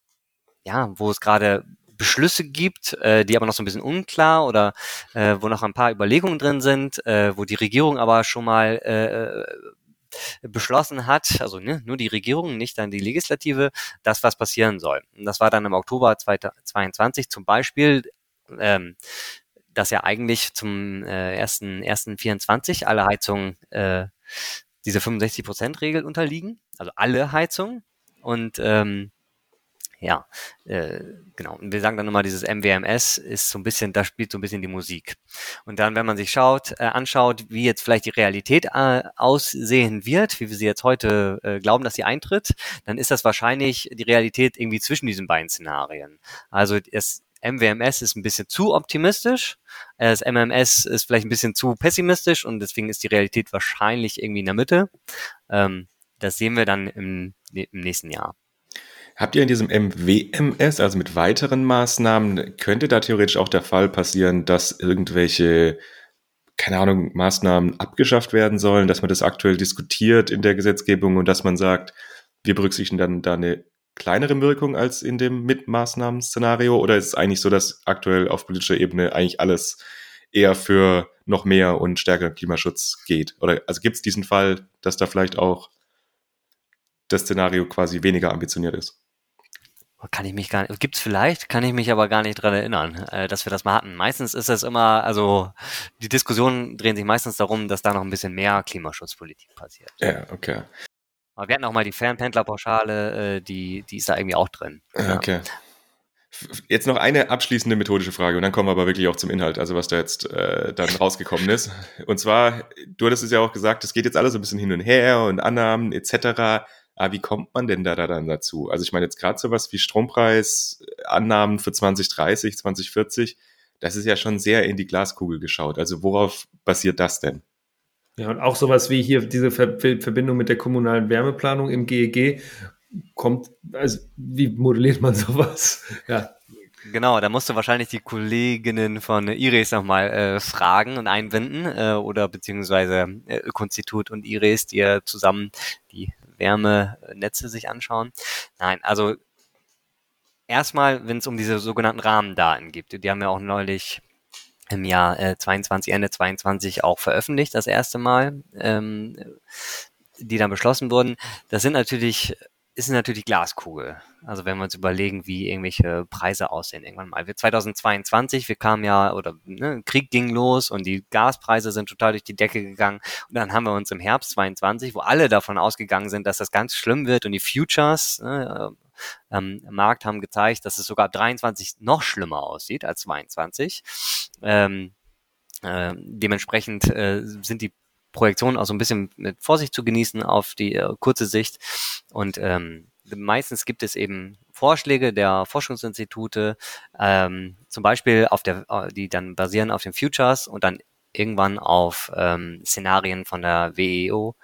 ja, wo es gerade Beschlüsse gibt, äh, die aber noch so ein bisschen unklar oder äh, wo noch ein paar Überlegungen drin sind, äh, wo die Regierung aber schon mal äh, beschlossen hat, also ne, nur die Regierung, nicht dann die Legislative, das, was passieren soll. Und das war dann im Oktober 2022 zum Beispiel, ähm, dass ja eigentlich zum äh, ersten, ersten 24 alle Heizungen äh, diese 65%-Regel unterliegen, also alle Heizungen. Und ähm, ja, äh, genau. Und wir sagen dann immer, dieses MWMS ist so ein bisschen, da spielt so ein bisschen die Musik. Und dann, wenn man sich schaut, äh, anschaut, wie jetzt vielleicht die Realität äh, aussehen wird, wie wir sie jetzt heute äh, glauben, dass sie eintritt, dann ist das wahrscheinlich die Realität irgendwie zwischen diesen beiden Szenarien. Also das MWMS ist ein bisschen zu optimistisch, das MMS ist vielleicht ein bisschen zu pessimistisch und deswegen ist die Realität wahrscheinlich irgendwie in der Mitte. Ähm, das sehen wir dann im, im nächsten Jahr. Habt ihr in diesem MWMS, also mit weiteren Maßnahmen, könnte da theoretisch auch der Fall passieren, dass irgendwelche, keine Ahnung, Maßnahmen abgeschafft werden sollen, dass man das aktuell diskutiert in der Gesetzgebung und dass man sagt, wir berücksichtigen dann da eine kleinere Wirkung als in dem Mitmaßnahmen-Szenario? Oder ist es eigentlich so, dass aktuell auf politischer Ebene eigentlich alles eher für noch mehr und stärkeren Klimaschutz geht? Oder also gibt es diesen Fall, dass da vielleicht auch das Szenario quasi weniger ambitioniert ist? Kann ich mich gar nicht, gibt's vielleicht, kann ich mich aber gar nicht dran erinnern, äh, dass wir das mal hatten. Meistens ist es immer, also die Diskussionen drehen sich meistens darum, dass da noch ein bisschen mehr Klimaschutzpolitik passiert. Ja, okay. Aber wir hatten auch mal die Fernpendlerpauschale, äh, die, die ist da irgendwie auch drin. Ja. Okay. Jetzt noch eine abschließende methodische Frage und dann kommen wir aber wirklich auch zum Inhalt, also was da jetzt äh, dann rausgekommen ist. Und zwar, du hattest es ja auch gesagt, es geht jetzt alles so ein bisschen hin und her und Annahmen etc ah, wie kommt man denn da, da dann dazu? Also ich meine jetzt gerade sowas wie Strompreis, Annahmen für 2030, 2040, das ist ja schon sehr in die Glaskugel geschaut. Also worauf basiert das denn? Ja, und auch sowas wie hier diese Ver Verbindung mit der kommunalen Wärmeplanung im GEG e kommt, also wie modelliert man sowas? Ja. Genau, da musst du wahrscheinlich die Kolleginnen von Iris nochmal äh, fragen und einbinden äh, oder beziehungsweise äh, Ökonstitut und Iris, die ja zusammen die Wärmenetze sich anschauen. Nein, also erstmal, wenn es um diese sogenannten Rahmendaten gibt, die haben wir auch neulich im Jahr äh, 22, Ende 22 auch veröffentlicht, das erste Mal, ähm, die dann beschlossen wurden. Das sind natürlich ist natürlich Glaskugel. Also wenn wir uns überlegen, wie irgendwelche Preise aussehen irgendwann mal. Wir 2022, wir kamen ja, oder ne, Krieg ging los und die Gaspreise sind total durch die Decke gegangen. Und dann haben wir uns im Herbst 22, wo alle davon ausgegangen sind, dass das ganz schlimm wird und die Futures ne, ähm, Markt haben gezeigt, dass es sogar ab 23 noch schlimmer aussieht als 22. Ähm, äh, dementsprechend äh, sind die Projektionen auch so ein bisschen mit Vorsicht zu genießen auf die äh, kurze Sicht. Und ähm, meistens gibt es eben Vorschläge der Forschungsinstitute, ähm, zum Beispiel auf der, äh, die dann basieren auf den Futures und dann irgendwann auf ähm, Szenarien von der WEO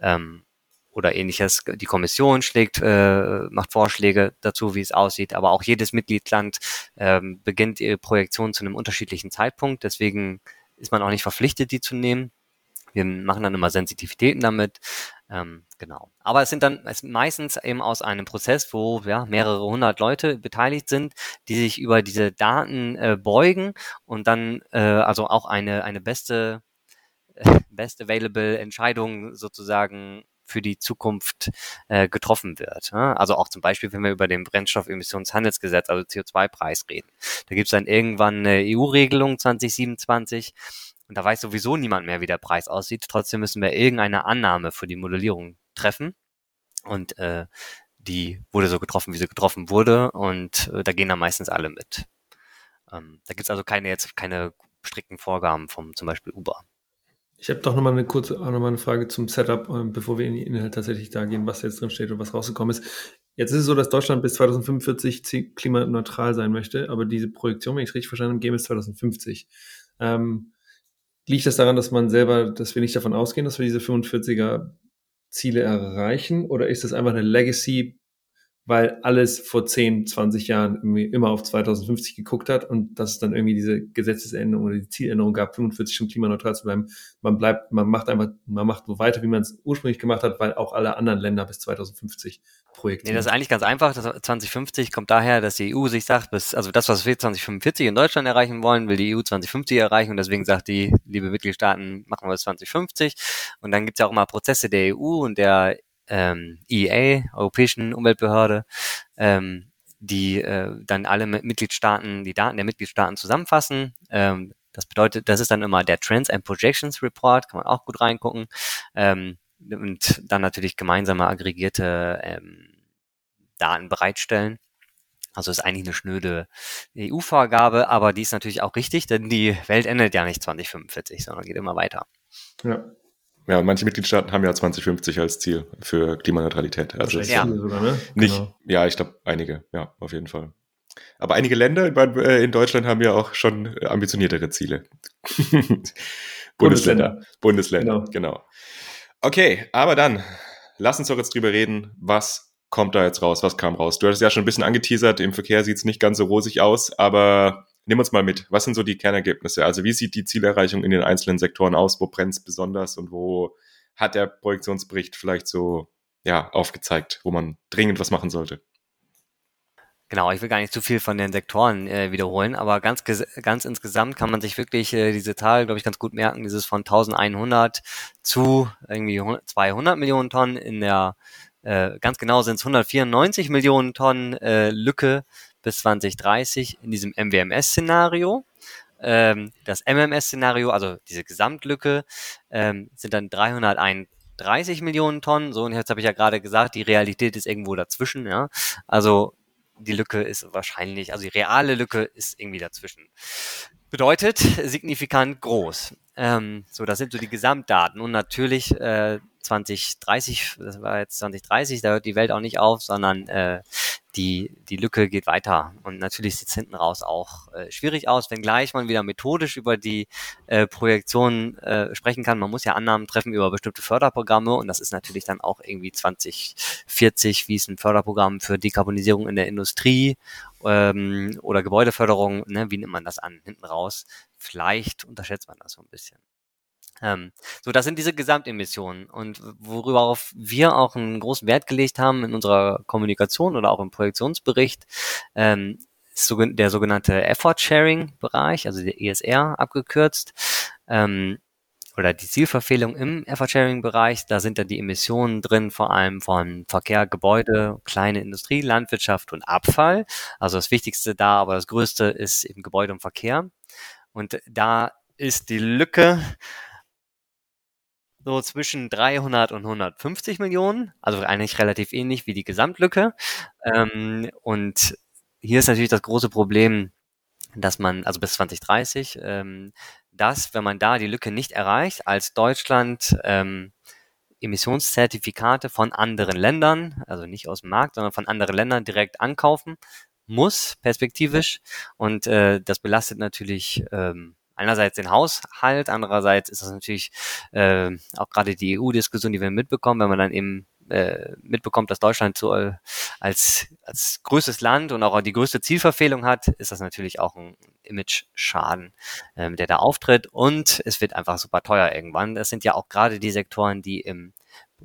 ähm, oder ähnliches. Die Kommission schlägt, äh, macht Vorschläge dazu, wie es aussieht, aber auch jedes Mitgliedsland ähm, beginnt ihre Projektion zu einem unterschiedlichen Zeitpunkt. Deswegen ist man auch nicht verpflichtet, die zu nehmen. Wir machen dann immer Sensitivitäten damit. Ähm, genau. Aber es sind dann es meistens eben aus einem Prozess, wo ja, mehrere hundert Leute beteiligt sind, die sich über diese Daten äh, beugen und dann äh, also auch eine, eine beste best available Entscheidung sozusagen für die Zukunft äh, getroffen wird. Ne? Also auch zum Beispiel, wenn wir über den Brennstoffemissionshandelsgesetz, also CO2-Preis reden. Da gibt es dann irgendwann eine EU-Regelung 2027 und da weiß sowieso niemand mehr, wie der Preis aussieht. Trotzdem müssen wir irgendeine Annahme für die Modellierung treffen. Und äh, die wurde so getroffen, wie sie getroffen wurde. Und äh, da gehen dann meistens alle mit. Ähm, da gibt's also keine jetzt keine strikten Vorgaben vom zum Beispiel Uber. Ich habe doch nochmal eine kurze, auch nochmal eine Frage zum Setup, ähm, bevor wir in die Inhalte tatsächlich da gehen, was jetzt drin steht und was rausgekommen ist. Jetzt ist es so, dass Deutschland bis 2045 klimaneutral sein möchte, aber diese Projektion, wenn ich es richtig verstanden habe, gehen bis 2050. Ähm, liegt das daran, dass man selber, dass wir nicht davon ausgehen, dass wir diese 45er Ziele erreichen? Oder ist das einfach eine Legacy, weil alles vor 10, 20 Jahren immer auf 2050 geguckt hat und dass es dann irgendwie diese Gesetzesänderung oder die Zieländerung gab, 45 schon klimaneutral zu bleiben. Man bleibt, man macht einfach, man macht so weiter, wie man es ursprünglich gemacht hat, weil auch alle anderen Länder bis 2050 projektieren. Nee, das ist eigentlich ganz einfach. Das 2050 kommt daher, dass die EU sich sagt, bis, also das, was wir 2045 in Deutschland erreichen wollen, will die EU 2050 erreichen und deswegen sagt die, liebe Mitgliedstaaten, machen wir es 2050. Und dann gibt es ja auch mal Prozesse der EU und der ähm, EA, Europäischen Umweltbehörde, ähm, die äh, dann alle Mitgliedstaaten, die Daten der Mitgliedstaaten zusammenfassen. Ähm, das bedeutet, das ist dann immer der Trends and Projections Report, kann man auch gut reingucken. Ähm, und dann natürlich gemeinsame aggregierte ähm, Daten bereitstellen. Also ist eigentlich eine schnöde EU-Vorgabe, aber die ist natürlich auch richtig, denn die Welt endet ja nicht 2045, sondern geht immer weiter. Ja. Ja, manche Mitgliedstaaten haben ja 2050 als Ziel für Klimaneutralität. Also ja. Sogar, ne? nicht, genau. ja, ich glaube einige, ja, auf jeden Fall. Aber einige Länder äh, in Deutschland haben ja auch schon ambitioniertere Ziele. Bundesländer. Bundesländer, genau. genau. Okay, aber dann, lass uns doch jetzt drüber reden, was kommt da jetzt raus, was kam raus. Du hattest ja schon ein bisschen angeteasert, im Verkehr sieht es nicht ganz so rosig aus, aber nimm uns mal mit. Was sind so die Kernergebnisse? Also wie sieht die Zielerreichung in den einzelnen Sektoren aus? Wo brennt es besonders und wo hat der Projektionsbericht vielleicht so ja, aufgezeigt, wo man dringend was machen sollte? Genau, ich will gar nicht zu viel von den Sektoren äh, wiederholen, aber ganz, ganz insgesamt kann man sich wirklich äh, diese Zahl, glaube ich, ganz gut merken, dieses von 1100 zu irgendwie 200 Millionen Tonnen in der, äh, ganz genau sind es 194 Millionen Tonnen äh, Lücke bis 2030 in diesem MWMS-Szenario. Ähm, das MMS-Szenario, also diese Gesamtlücke, ähm, sind dann 331 Millionen Tonnen. So, und jetzt habe ich ja gerade gesagt, die Realität ist irgendwo dazwischen. Ja? Also die Lücke ist wahrscheinlich, also die reale Lücke ist irgendwie dazwischen. Bedeutet signifikant groß. Ähm, so, das sind so die Gesamtdaten. Und natürlich äh, 2030, das war jetzt 2030, da hört die Welt auch nicht auf, sondern äh, die, die Lücke geht weiter. Und natürlich sieht es hinten raus auch äh, schwierig aus, wenngleich man wieder methodisch über die äh, Projektion äh, sprechen kann. Man muss ja Annahmen treffen über bestimmte Förderprogramme und das ist natürlich dann auch irgendwie 2040, wie es ein Förderprogramm für Dekarbonisierung in der Industrie ähm, oder Gebäudeförderung, ne, wie nimmt man das an, hinten raus. Vielleicht unterschätzt man das so ein bisschen. Ähm, so, das sind diese Gesamtemissionen und worauf wir auch einen großen Wert gelegt haben in unserer Kommunikation oder auch im Projektionsbericht, ähm, ist der sogenannte Effort Sharing Bereich, also der ESR abgekürzt, ähm, oder die Zielverfehlung im Effort Sharing Bereich. Da sind dann die Emissionen drin, vor allem von Verkehr, Gebäude, kleine Industrie, Landwirtschaft und Abfall. Also das Wichtigste da, aber das Größte ist eben Gebäude und Verkehr. Und da ist die Lücke so zwischen 300 und 150 Millionen, also eigentlich relativ ähnlich wie die Gesamtlücke. Ähm, und hier ist natürlich das große Problem, dass man, also bis 2030, ähm, dass, wenn man da die Lücke nicht erreicht, als Deutschland ähm, Emissionszertifikate von anderen Ländern, also nicht aus dem Markt, sondern von anderen Ländern direkt ankaufen muss, perspektivisch. Und äh, das belastet natürlich ähm, einerseits den Haushalt, andererseits ist das natürlich äh, auch gerade die EU-Diskussion, die wir mitbekommen, wenn man dann eben äh, mitbekommt, dass Deutschland so äh, als, als größtes Land und auch die größte Zielverfehlung hat, ist das natürlich auch ein Image-Schaden, ähm, der da auftritt. Und es wird einfach super teuer irgendwann. Das sind ja auch gerade die Sektoren, die im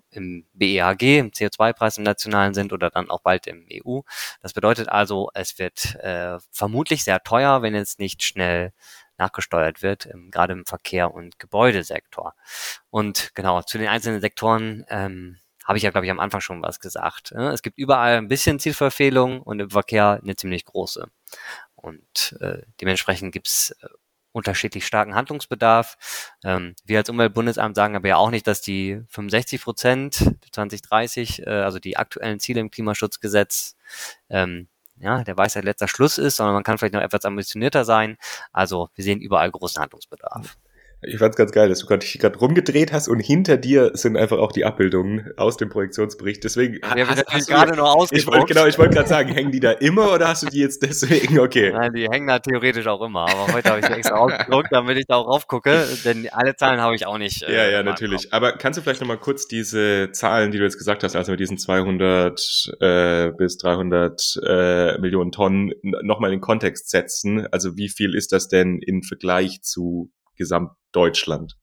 im BEAG, im CO2-Preis im nationalen sind oder dann auch bald im EU. Das bedeutet also, es wird äh, vermutlich sehr teuer, wenn jetzt nicht schnell nachgesteuert wird, ähm, gerade im Verkehr und Gebäudesektor. Und genau, zu den einzelnen Sektoren ähm, habe ich ja, glaube ich, am Anfang schon was gesagt. Ne? Es gibt überall ein bisschen Zielverfehlung und im Verkehr eine ziemlich große. Und äh, dementsprechend gibt's äh, unterschiedlich starken Handlungsbedarf. Ähm, wir als Umweltbundesamt sagen aber ja auch nicht, dass die 65 Prozent 2030, äh, also die aktuellen Ziele im Klimaschutzgesetz, ähm, ja, der Weisheit letzter Schluss ist, sondern man kann vielleicht noch etwas ambitionierter sein. Also wir sehen überall großen Handlungsbedarf. Ich fand's ganz geil, dass du gerade rumgedreht hast und hinter dir sind einfach auch die Abbildungen aus dem Projektionsbericht. Deswegen ja, hast, hast gerade nur Ich wollte genau, ich wollte gerade sagen, hängen die da immer oder hast du die jetzt deswegen okay? Nein, die hängen da theoretisch auch immer, aber heute habe ich sie extra ausgedruckt, damit ich da auch raufgucke, denn alle Zahlen habe ich auch nicht. Äh, ja, ja, natürlich. Kopf. Aber kannst du vielleicht nochmal kurz diese Zahlen, die du jetzt gesagt hast, also mit diesen 200 äh, bis 300 äh, Millionen Tonnen nochmal in den Kontext setzen? Also wie viel ist das denn im Vergleich zu Gesamtdeutschland.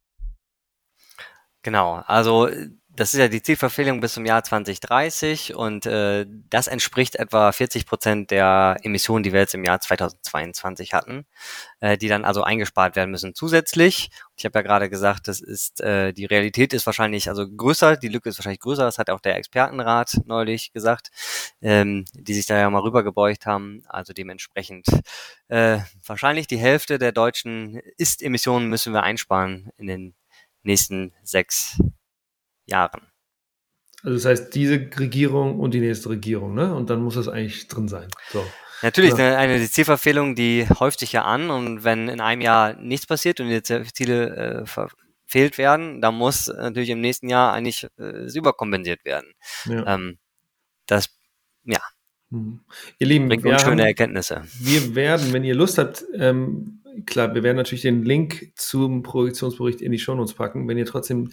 Genau, also das ist ja die Zielverfehlung bis zum Jahr 2030 und äh, das entspricht etwa 40 Prozent der Emissionen, die wir jetzt im Jahr 2022 hatten, äh, die dann also eingespart werden müssen zusätzlich. Ich habe ja gerade gesagt, das ist äh, die Realität ist wahrscheinlich also größer, die Lücke ist wahrscheinlich größer. Das hat auch der Expertenrat neulich gesagt, ähm, die sich da ja mal rübergebeugt haben. Also dementsprechend äh, wahrscheinlich die Hälfte der deutschen Ist-Emissionen müssen wir einsparen in den nächsten sechs. Also das heißt, diese Regierung und die nächste Regierung, ne? Und dann muss das eigentlich drin sein. So. Natürlich, ja. eine, eine Zielverfehlung, die häuft sich ja an und wenn in einem Jahr nichts passiert und die Ziele äh, verfehlt werden, dann muss natürlich im nächsten Jahr eigentlich äh, überkompensiert werden. Ja. Ähm, das, ja. Hm. Ihr Lieben, bringt uns schöne haben, Erkenntnisse. Wir werden, wenn ihr Lust habt, ähm, klar, wir werden natürlich den Link zum Projektionsbericht in die Shownotes packen. Wenn ihr trotzdem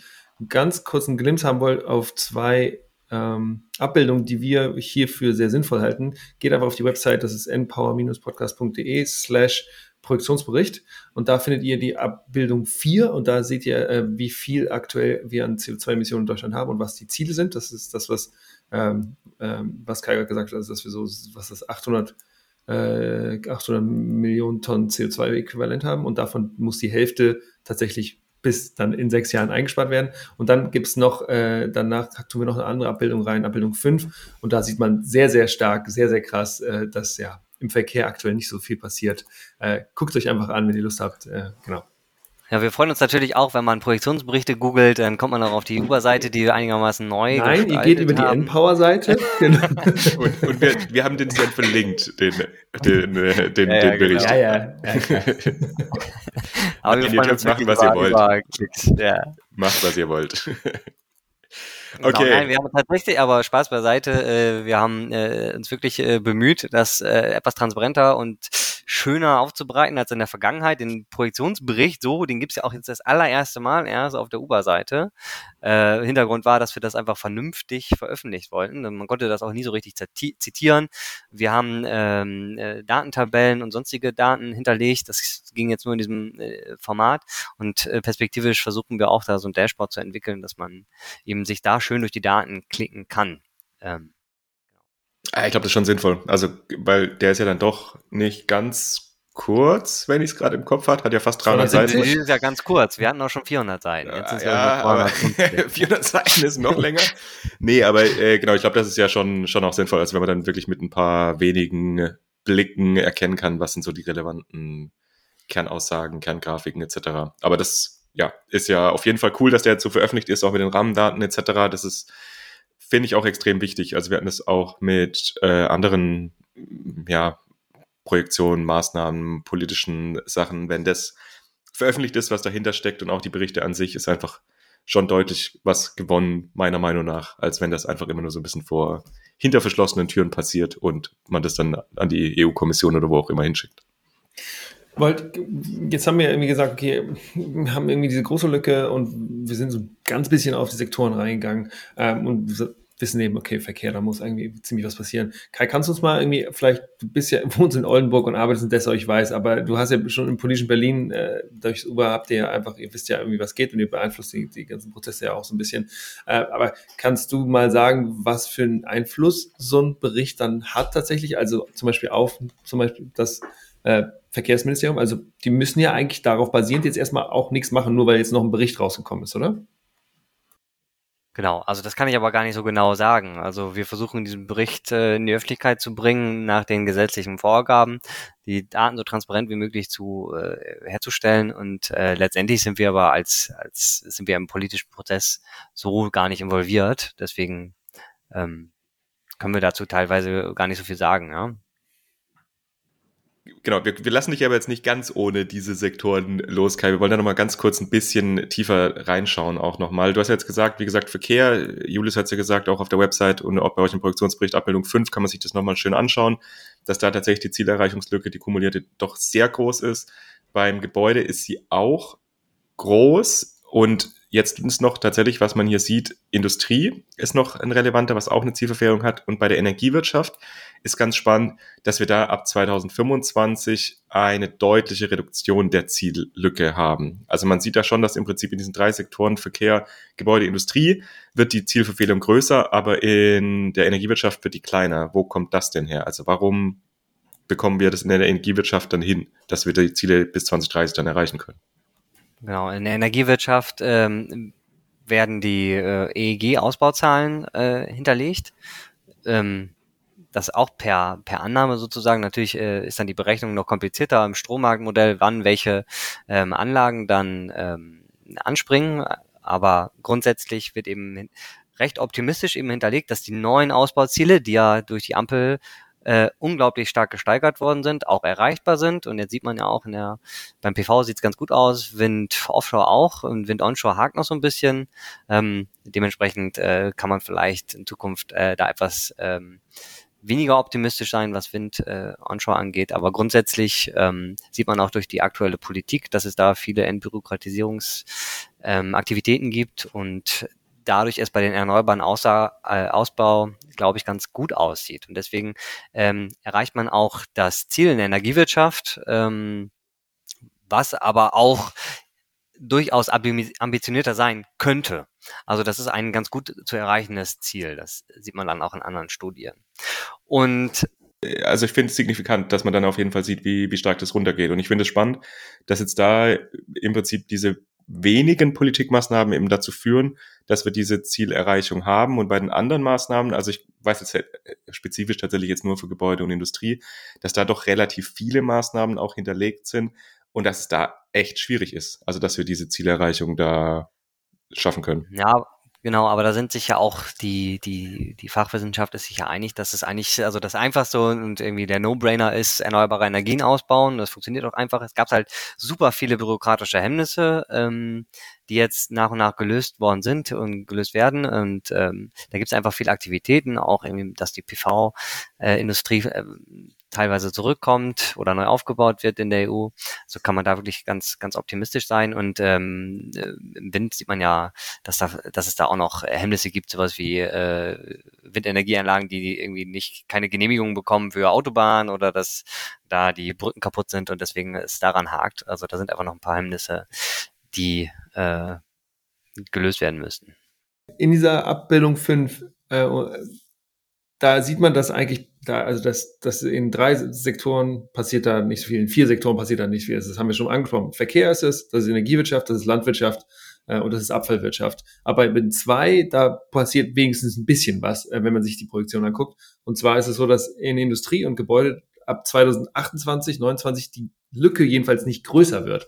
ganz kurzen Glimpse haben wollt auf zwei ähm, Abbildungen, die wir hierfür sehr sinnvoll halten, geht einfach auf die Website, das ist npower-podcast.de slash Projektionsbericht und da findet ihr die Abbildung 4 und da seht ihr, äh, wie viel aktuell wir an CO2-Emissionen in Deutschland haben und was die Ziele sind. Das ist das, was, ähm, ähm, was Kai gesagt hat, also dass wir so, was das 800 äh, 800 Millionen Tonnen CO2-Äquivalent haben und davon muss die Hälfte tatsächlich bis dann in sechs Jahren eingespart werden. Und dann gibt es noch, äh, danach tun wir noch eine andere Abbildung rein, Abbildung 5. Und da sieht man sehr, sehr stark, sehr, sehr krass, äh, dass ja im Verkehr aktuell nicht so viel passiert. Äh, guckt euch einfach an, wenn ihr Lust habt. Äh, genau. Ja, wir freuen uns natürlich auch, wenn man Projektionsberichte googelt, dann kommt man auch auf die Uber-Seite, die einigermaßen neu Nein, ihr geht über die N-Power-Seite. genau. und, und wir, wir, haben den dann verlinkt, den, den, äh, den, ja, den ja, Bericht. Genau. Ja, ja. ja Aber wir freuen uns machen, was ihr wollt. Ja. Macht, was ihr wollt. Genau, okay. Nein, wir haben tatsächlich, aber Spaß beiseite, äh, wir haben äh, uns wirklich äh, bemüht, das äh, etwas transparenter und schöner aufzubereiten als in der Vergangenheit. Den Projektionsbericht, so, den gibt's ja auch jetzt das allererste Mal erst auf der Uber-Seite. Äh, Hintergrund war, dass wir das einfach vernünftig veröffentlicht wollten. Man konnte das auch nie so richtig zitieren. Wir haben ähm, äh, Datentabellen und sonstige Daten hinterlegt. Das ging jetzt nur in diesem äh, Format. Und äh, perspektivisch versuchen wir auch da so ein Dashboard zu entwickeln, dass man eben sich da schön durch die Daten klicken kann. Ähm, ich glaube, das ist schon sinnvoll. Also, weil der ist ja dann doch nicht ganz kurz, wenn ich es gerade im Kopf hat, hat ja fast 300 Seiten. Das ist ja ganz kurz. Wir hatten auch schon 400 Seiten. Jetzt ist ja, ja 400 Seiten ist noch länger. Nee, aber äh, genau, ich glaube, das ist ja schon, schon auch sinnvoll, also wenn man dann wirklich mit ein paar wenigen Blicken erkennen kann, was sind so die relevanten Kernaussagen, Kerngrafiken etc. Aber das ja, ist ja auf jeden Fall cool, dass der jetzt so veröffentlicht ist, auch mit den Rahmendaten etc. Das ist finde ich auch extrem wichtig. Also wir hatten es auch mit äh, anderen ja, Projektionen, Maßnahmen, politischen Sachen. Wenn das veröffentlicht ist, was dahinter steckt und auch die Berichte an sich, ist einfach schon deutlich was gewonnen, meiner Meinung nach, als wenn das einfach immer nur so ein bisschen vor hinter verschlossenen Türen passiert und man das dann an die EU-Kommission oder wo auch immer hinschickt. Wollt, jetzt haben wir irgendwie gesagt, okay, wir haben irgendwie diese große Lücke und wir sind so ganz bisschen auf die Sektoren reingegangen ähm, und wissen eben, okay, Verkehr, da muss irgendwie ziemlich was passieren. Kai, kannst du uns mal irgendwie, vielleicht, du bist ja, wohnst in Oldenburg und arbeitest in Dessau, ich weiß, aber du hast ja schon im politischen Berlin, äh, durchs Uber habt ihr ja einfach, ihr wisst ja irgendwie, was geht und ihr beeinflusst die, die ganzen Prozesse ja auch so ein bisschen. Äh, aber kannst du mal sagen, was für einen Einfluss so ein Bericht dann hat tatsächlich? Also zum Beispiel auf, zum Beispiel, dass äh, Verkehrsministerium. Also die müssen ja eigentlich darauf basierend jetzt erstmal auch nichts machen, nur weil jetzt noch ein Bericht rausgekommen ist, oder? Genau, also das kann ich aber gar nicht so genau sagen. Also wir versuchen diesen Bericht äh, in die Öffentlichkeit zu bringen nach den gesetzlichen Vorgaben, die Daten so transparent wie möglich zu äh, herzustellen und äh, letztendlich sind wir aber als als sind wir im politischen Prozess so gar nicht involviert. Deswegen ähm, können wir dazu teilweise gar nicht so viel sagen. Ja? Genau, wir, wir lassen dich aber jetzt nicht ganz ohne diese Sektoren los, Kai. Wir wollen da nochmal ganz kurz ein bisschen tiefer reinschauen auch nochmal. Du hast jetzt gesagt, wie gesagt, Verkehr, Julius hat es ja gesagt, auch auf der Website und auch bei euch im Produktionsbericht Abbildung 5 kann man sich das nochmal schön anschauen, dass da tatsächlich die Zielerreichungslücke, die kumulierte, doch sehr groß ist. Beim Gebäude ist sie auch groß und Jetzt ist noch tatsächlich, was man hier sieht, Industrie ist noch ein relevanter, was auch eine Zielverfehlung hat. Und bei der Energiewirtschaft ist ganz spannend, dass wir da ab 2025 eine deutliche Reduktion der Ziellücke haben. Also man sieht da schon, dass im Prinzip in diesen drei Sektoren Verkehr, Gebäude, Industrie wird die Zielverfehlung größer, aber in der Energiewirtschaft wird die kleiner. Wo kommt das denn her? Also warum bekommen wir das in der Energiewirtschaft dann hin, dass wir die Ziele bis 2030 dann erreichen können? Genau, in der Energiewirtschaft ähm, werden die äh, EEG-Ausbauzahlen äh, hinterlegt. Ähm, das auch per, per Annahme sozusagen. Natürlich äh, ist dann die Berechnung noch komplizierter im Strommarktmodell, wann welche ähm, Anlagen dann ähm, anspringen. Aber grundsätzlich wird eben recht optimistisch eben hinterlegt, dass die neuen Ausbauziele, die ja durch die Ampel äh, unglaublich stark gesteigert worden sind, auch erreichbar sind. Und jetzt sieht man ja auch in der, beim PV sieht es ganz gut aus, Wind Offshore auch und Wind Onshore hakt noch so ein bisschen. Ähm, dementsprechend äh, kann man vielleicht in Zukunft äh, da etwas ähm, weniger optimistisch sein, was Wind äh, onshore angeht. Aber grundsätzlich ähm, sieht man auch durch die aktuelle Politik, dass es da viele Entbürokratisierungsaktivitäten ähm, gibt und dadurch es bei den Erneuerbaren außer, äh, Ausbau, glaube ich, ganz gut aussieht. Und deswegen ähm, erreicht man auch das Ziel in der Energiewirtschaft, ähm, was aber auch durchaus ambitionierter sein könnte. Also das ist ein ganz gut zu erreichendes Ziel. Das sieht man dann auch in anderen Studien. Und also ich finde es signifikant, dass man dann auf jeden Fall sieht, wie, wie stark das runtergeht. Und ich finde es spannend, dass jetzt da im Prinzip diese wenigen Politikmaßnahmen eben dazu führen, dass wir diese Zielerreichung haben. Und bei den anderen Maßnahmen, also ich weiß jetzt äh, spezifisch tatsächlich jetzt nur für Gebäude und Industrie, dass da doch relativ viele Maßnahmen auch hinterlegt sind und dass es da echt schwierig ist. Also dass wir diese Zielerreichung da schaffen können. Ja, Genau, aber da sind sich ja auch die, die, die Fachwissenschaft ist sich ja einig, dass es eigentlich, also das Einfachste und irgendwie der No-Brainer ist, erneuerbare Energien ausbauen. Das funktioniert auch einfach. Es gab halt super viele bürokratische Hemmnisse, ähm, die jetzt nach und nach gelöst worden sind und gelöst werden. Und ähm, da gibt es einfach viele Aktivitäten, auch irgendwie, dass die PV-Industrie äh, teilweise zurückkommt oder neu aufgebaut wird in der EU. So kann man da wirklich ganz, ganz optimistisch sein. Und ähm, äh, im Wind sieht man ja, dass, da, dass es da auch noch Hemmnisse gibt, sowas wie äh, Windenergieanlagen, die irgendwie nicht keine Genehmigung bekommen für Autobahnen oder dass da die Brücken kaputt sind und deswegen es daran hakt. Also da sind einfach noch ein paar Hemmnisse, die äh, gelöst werden müssten. In dieser Abbildung 5 äh, da sieht man, dass eigentlich da, also dass, dass in drei Sektoren passiert da nicht so viel, in vier Sektoren passiert da nicht viel. Das haben wir schon angesprochen. Verkehr ist es, das ist Energiewirtschaft, das ist Landwirtschaft äh, und das ist Abfallwirtschaft. Aber in zwei, da passiert wenigstens ein bisschen was, äh, wenn man sich die Projektion anguckt. Und zwar ist es so, dass in Industrie und Gebäude ab 2028, 29 die Lücke jedenfalls nicht größer wird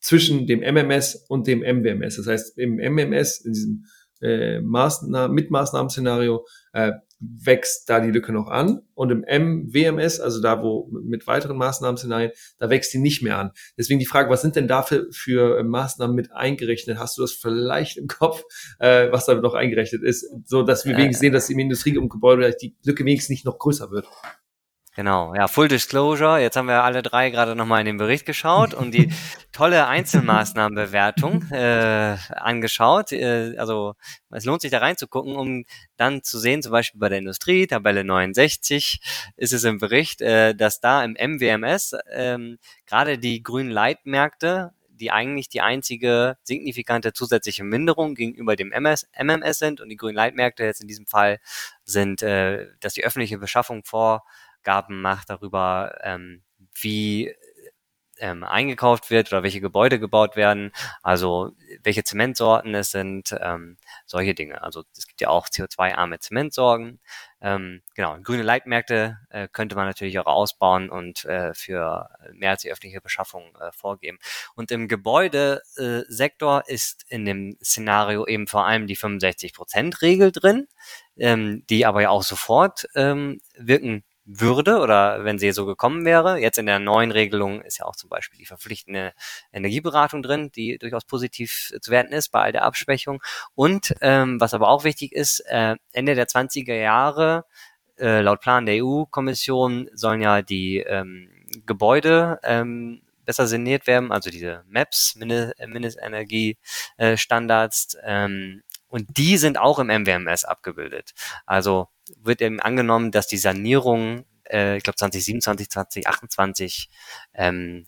zwischen dem MMS und dem MWMS. Das heißt, im MMS, in diesem äh, Maßnahmen, Mitmaßnahmenszenario, äh, wächst da die Lücke noch an und im MWMS, also da wo mit weiteren Maßnahmenszenarien, da wächst die nicht mehr an. Deswegen die Frage, was sind denn dafür für Maßnahmen mit eingerechnet? Hast du das vielleicht im Kopf, äh, was damit noch eingerechnet ist, so dass wir wenigstens sehen, dass im Industrie- und Gebäudebereich die Lücke wenigstens nicht noch größer wird? Genau, ja, Full Disclosure. Jetzt haben wir alle drei gerade nochmal in den Bericht geschaut und die tolle Einzelmaßnahmenbewertung äh, angeschaut. Äh, also es lohnt sich da reinzugucken, um dann zu sehen, zum Beispiel bei der Industrie, Tabelle 69, ist es im Bericht, äh, dass da im MWMS ähm, gerade die grünen Leitmärkte die eigentlich die einzige signifikante zusätzliche Minderung gegenüber dem MS, MMS sind und die grünen Leitmärkte jetzt in diesem Fall sind, äh, dass die öffentliche Beschaffung vor Abgaben macht darüber, ähm, wie ähm, eingekauft wird oder welche Gebäude gebaut werden, also welche Zementsorten es sind, ähm, solche Dinge. Also es gibt ja auch CO2-arme Zementsorgen. Ähm, genau, grüne Leitmärkte äh, könnte man natürlich auch ausbauen und äh, für mehr als die öffentliche Beschaffung äh, vorgeben. Und im Gebäudesektor ist in dem Szenario eben vor allem die 65%-Regel drin, ähm, die aber ja auch sofort ähm, wirken würde oder wenn sie so gekommen wäre. Jetzt in der neuen Regelung ist ja auch zum Beispiel die verpflichtende Energieberatung drin, die durchaus positiv zu werten ist bei all der Abschwächung. Und ähm, was aber auch wichtig ist, äh, Ende der 20er Jahre, äh, laut Plan der EU-Kommission, sollen ja die ähm, Gebäude ähm, besser saniert werden, also diese MAPS, Mindestenergiestandards, ähm, und die sind auch im MWMS abgebildet. Also wird eben angenommen, dass die Sanierung, äh, ich glaube 2027, 2028, ähm,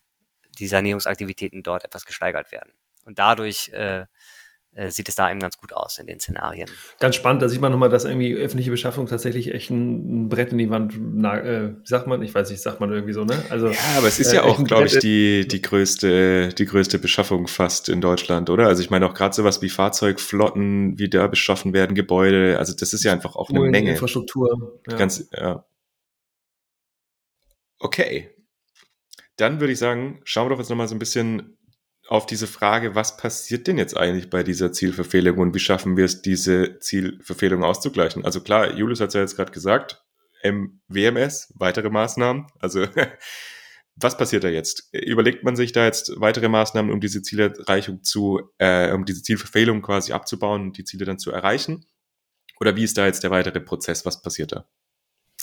die Sanierungsaktivitäten dort etwas gesteigert werden. Und dadurch äh, sieht es da eben ganz gut aus in den Szenarien. Ganz spannend, da sieht man nochmal, dass irgendwie öffentliche Beschaffung tatsächlich echt ein, ein Brett in die Wand, na, äh, sagt man, ich weiß nicht, sagt man irgendwie so, ne? Also, ja, aber es ist äh, ja auch, glaube ich, die, die größte, die größte Beschaffung fast in Deutschland, oder? Also ich meine auch gerade sowas wie Fahrzeugflotten, wie da beschaffen werden, Gebäude, also das ist ja einfach auch eine Menge. Infrastruktur. Ja. Ganz, ja. Okay. Dann würde ich sagen, schauen wir doch jetzt nochmal so ein bisschen auf diese Frage, was passiert denn jetzt eigentlich bei dieser Zielverfehlung und wie schaffen wir es, diese Zielverfehlung auszugleichen? Also klar, Julius hat es ja jetzt gerade gesagt, WMS, weitere Maßnahmen. Also was passiert da jetzt? Überlegt man sich da jetzt weitere Maßnahmen, um diese Zielerreichung zu, äh, um diese Zielverfehlung quasi abzubauen und die Ziele dann zu erreichen? Oder wie ist da jetzt der weitere Prozess? Was passiert da?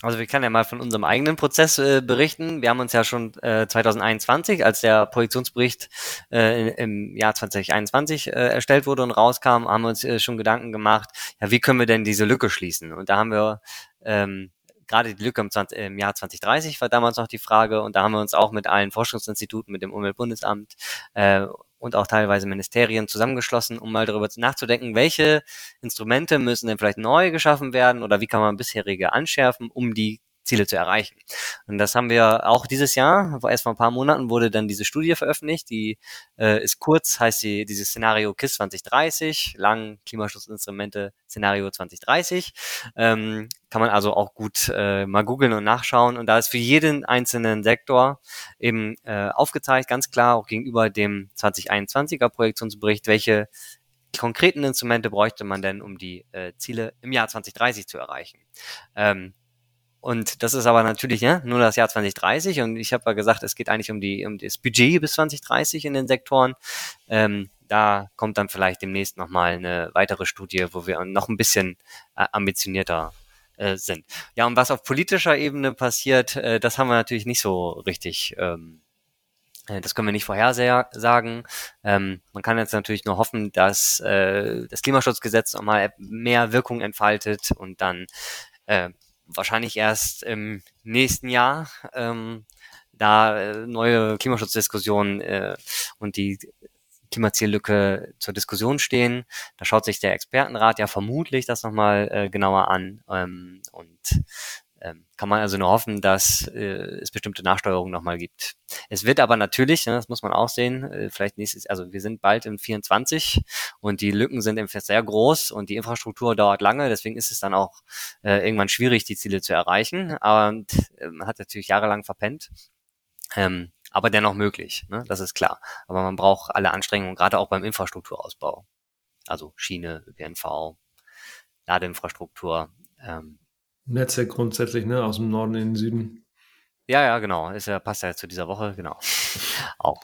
Also wir können ja mal von unserem eigenen Prozess äh, berichten. Wir haben uns ja schon äh, 2021, als der Projektionsbericht äh, im Jahr 2021 äh, erstellt wurde und rauskam, haben wir uns äh, schon Gedanken gemacht, ja, wie können wir denn diese Lücke schließen? Und da haben wir ähm, gerade die Lücke im, 20, im, Jahr 2030 war damals noch die Frage und da haben wir uns auch mit allen Forschungsinstituten, mit dem Umweltbundesamt äh, und auch teilweise Ministerien zusammengeschlossen, um mal darüber nachzudenken, welche Instrumente müssen denn vielleicht neu geschaffen werden oder wie kann man bisherige anschärfen, um die Ziele zu erreichen. Und das haben wir auch dieses Jahr, erst vor ein paar Monaten wurde dann diese Studie veröffentlicht, die äh, ist kurz, heißt sie dieses Szenario KISS 2030, lang Klimaschutzinstrumente Szenario 2030. Ähm, kann man also auch gut äh, mal googeln und nachschauen. Und da ist für jeden einzelnen Sektor eben äh, aufgezeigt, ganz klar, auch gegenüber dem 2021er Projektionsbericht, welche konkreten Instrumente bräuchte man denn, um die äh, Ziele im Jahr 2030 zu erreichen. Ähm, und das ist aber natürlich ja, nur das Jahr 2030. Und ich habe ja gesagt, es geht eigentlich um, die, um das Budget bis 2030 in den Sektoren. Ähm, da kommt dann vielleicht demnächst nochmal eine weitere Studie, wo wir noch ein bisschen äh, ambitionierter äh, sind. Ja, und was auf politischer Ebene passiert, äh, das haben wir natürlich nicht so richtig. Ähm, äh, das können wir nicht vorhersagen. Ähm, man kann jetzt natürlich nur hoffen, dass äh, das Klimaschutzgesetz nochmal mehr Wirkung entfaltet und dann äh, wahrscheinlich erst im nächsten Jahr ähm, da äh, neue Klimaschutzdiskussionen äh, und die Klimazieellücke zur Diskussion stehen. Da schaut sich der Expertenrat ja vermutlich das nochmal äh, genauer an ähm, und kann man also nur hoffen, dass äh, es bestimmte Nachsteuerungen nochmal gibt. Es wird aber natürlich, ne, das muss man auch sehen, äh, vielleicht nächstes, also wir sind bald im 24 und die Lücken sind im sehr groß und die Infrastruktur dauert lange, deswegen ist es dann auch äh, irgendwann schwierig, die Ziele zu erreichen. Und äh, man hat natürlich jahrelang verpennt. Ähm, aber dennoch möglich, ne? das ist klar. Aber man braucht alle Anstrengungen, gerade auch beim Infrastrukturausbau. Also Schiene, ÖPNV, Ladeinfrastruktur, ähm, Netze grundsätzlich, ne? Aus dem Norden in den Süden. Ja, ja, genau. Ist ja, passt ja zu dieser Woche, genau. Auch.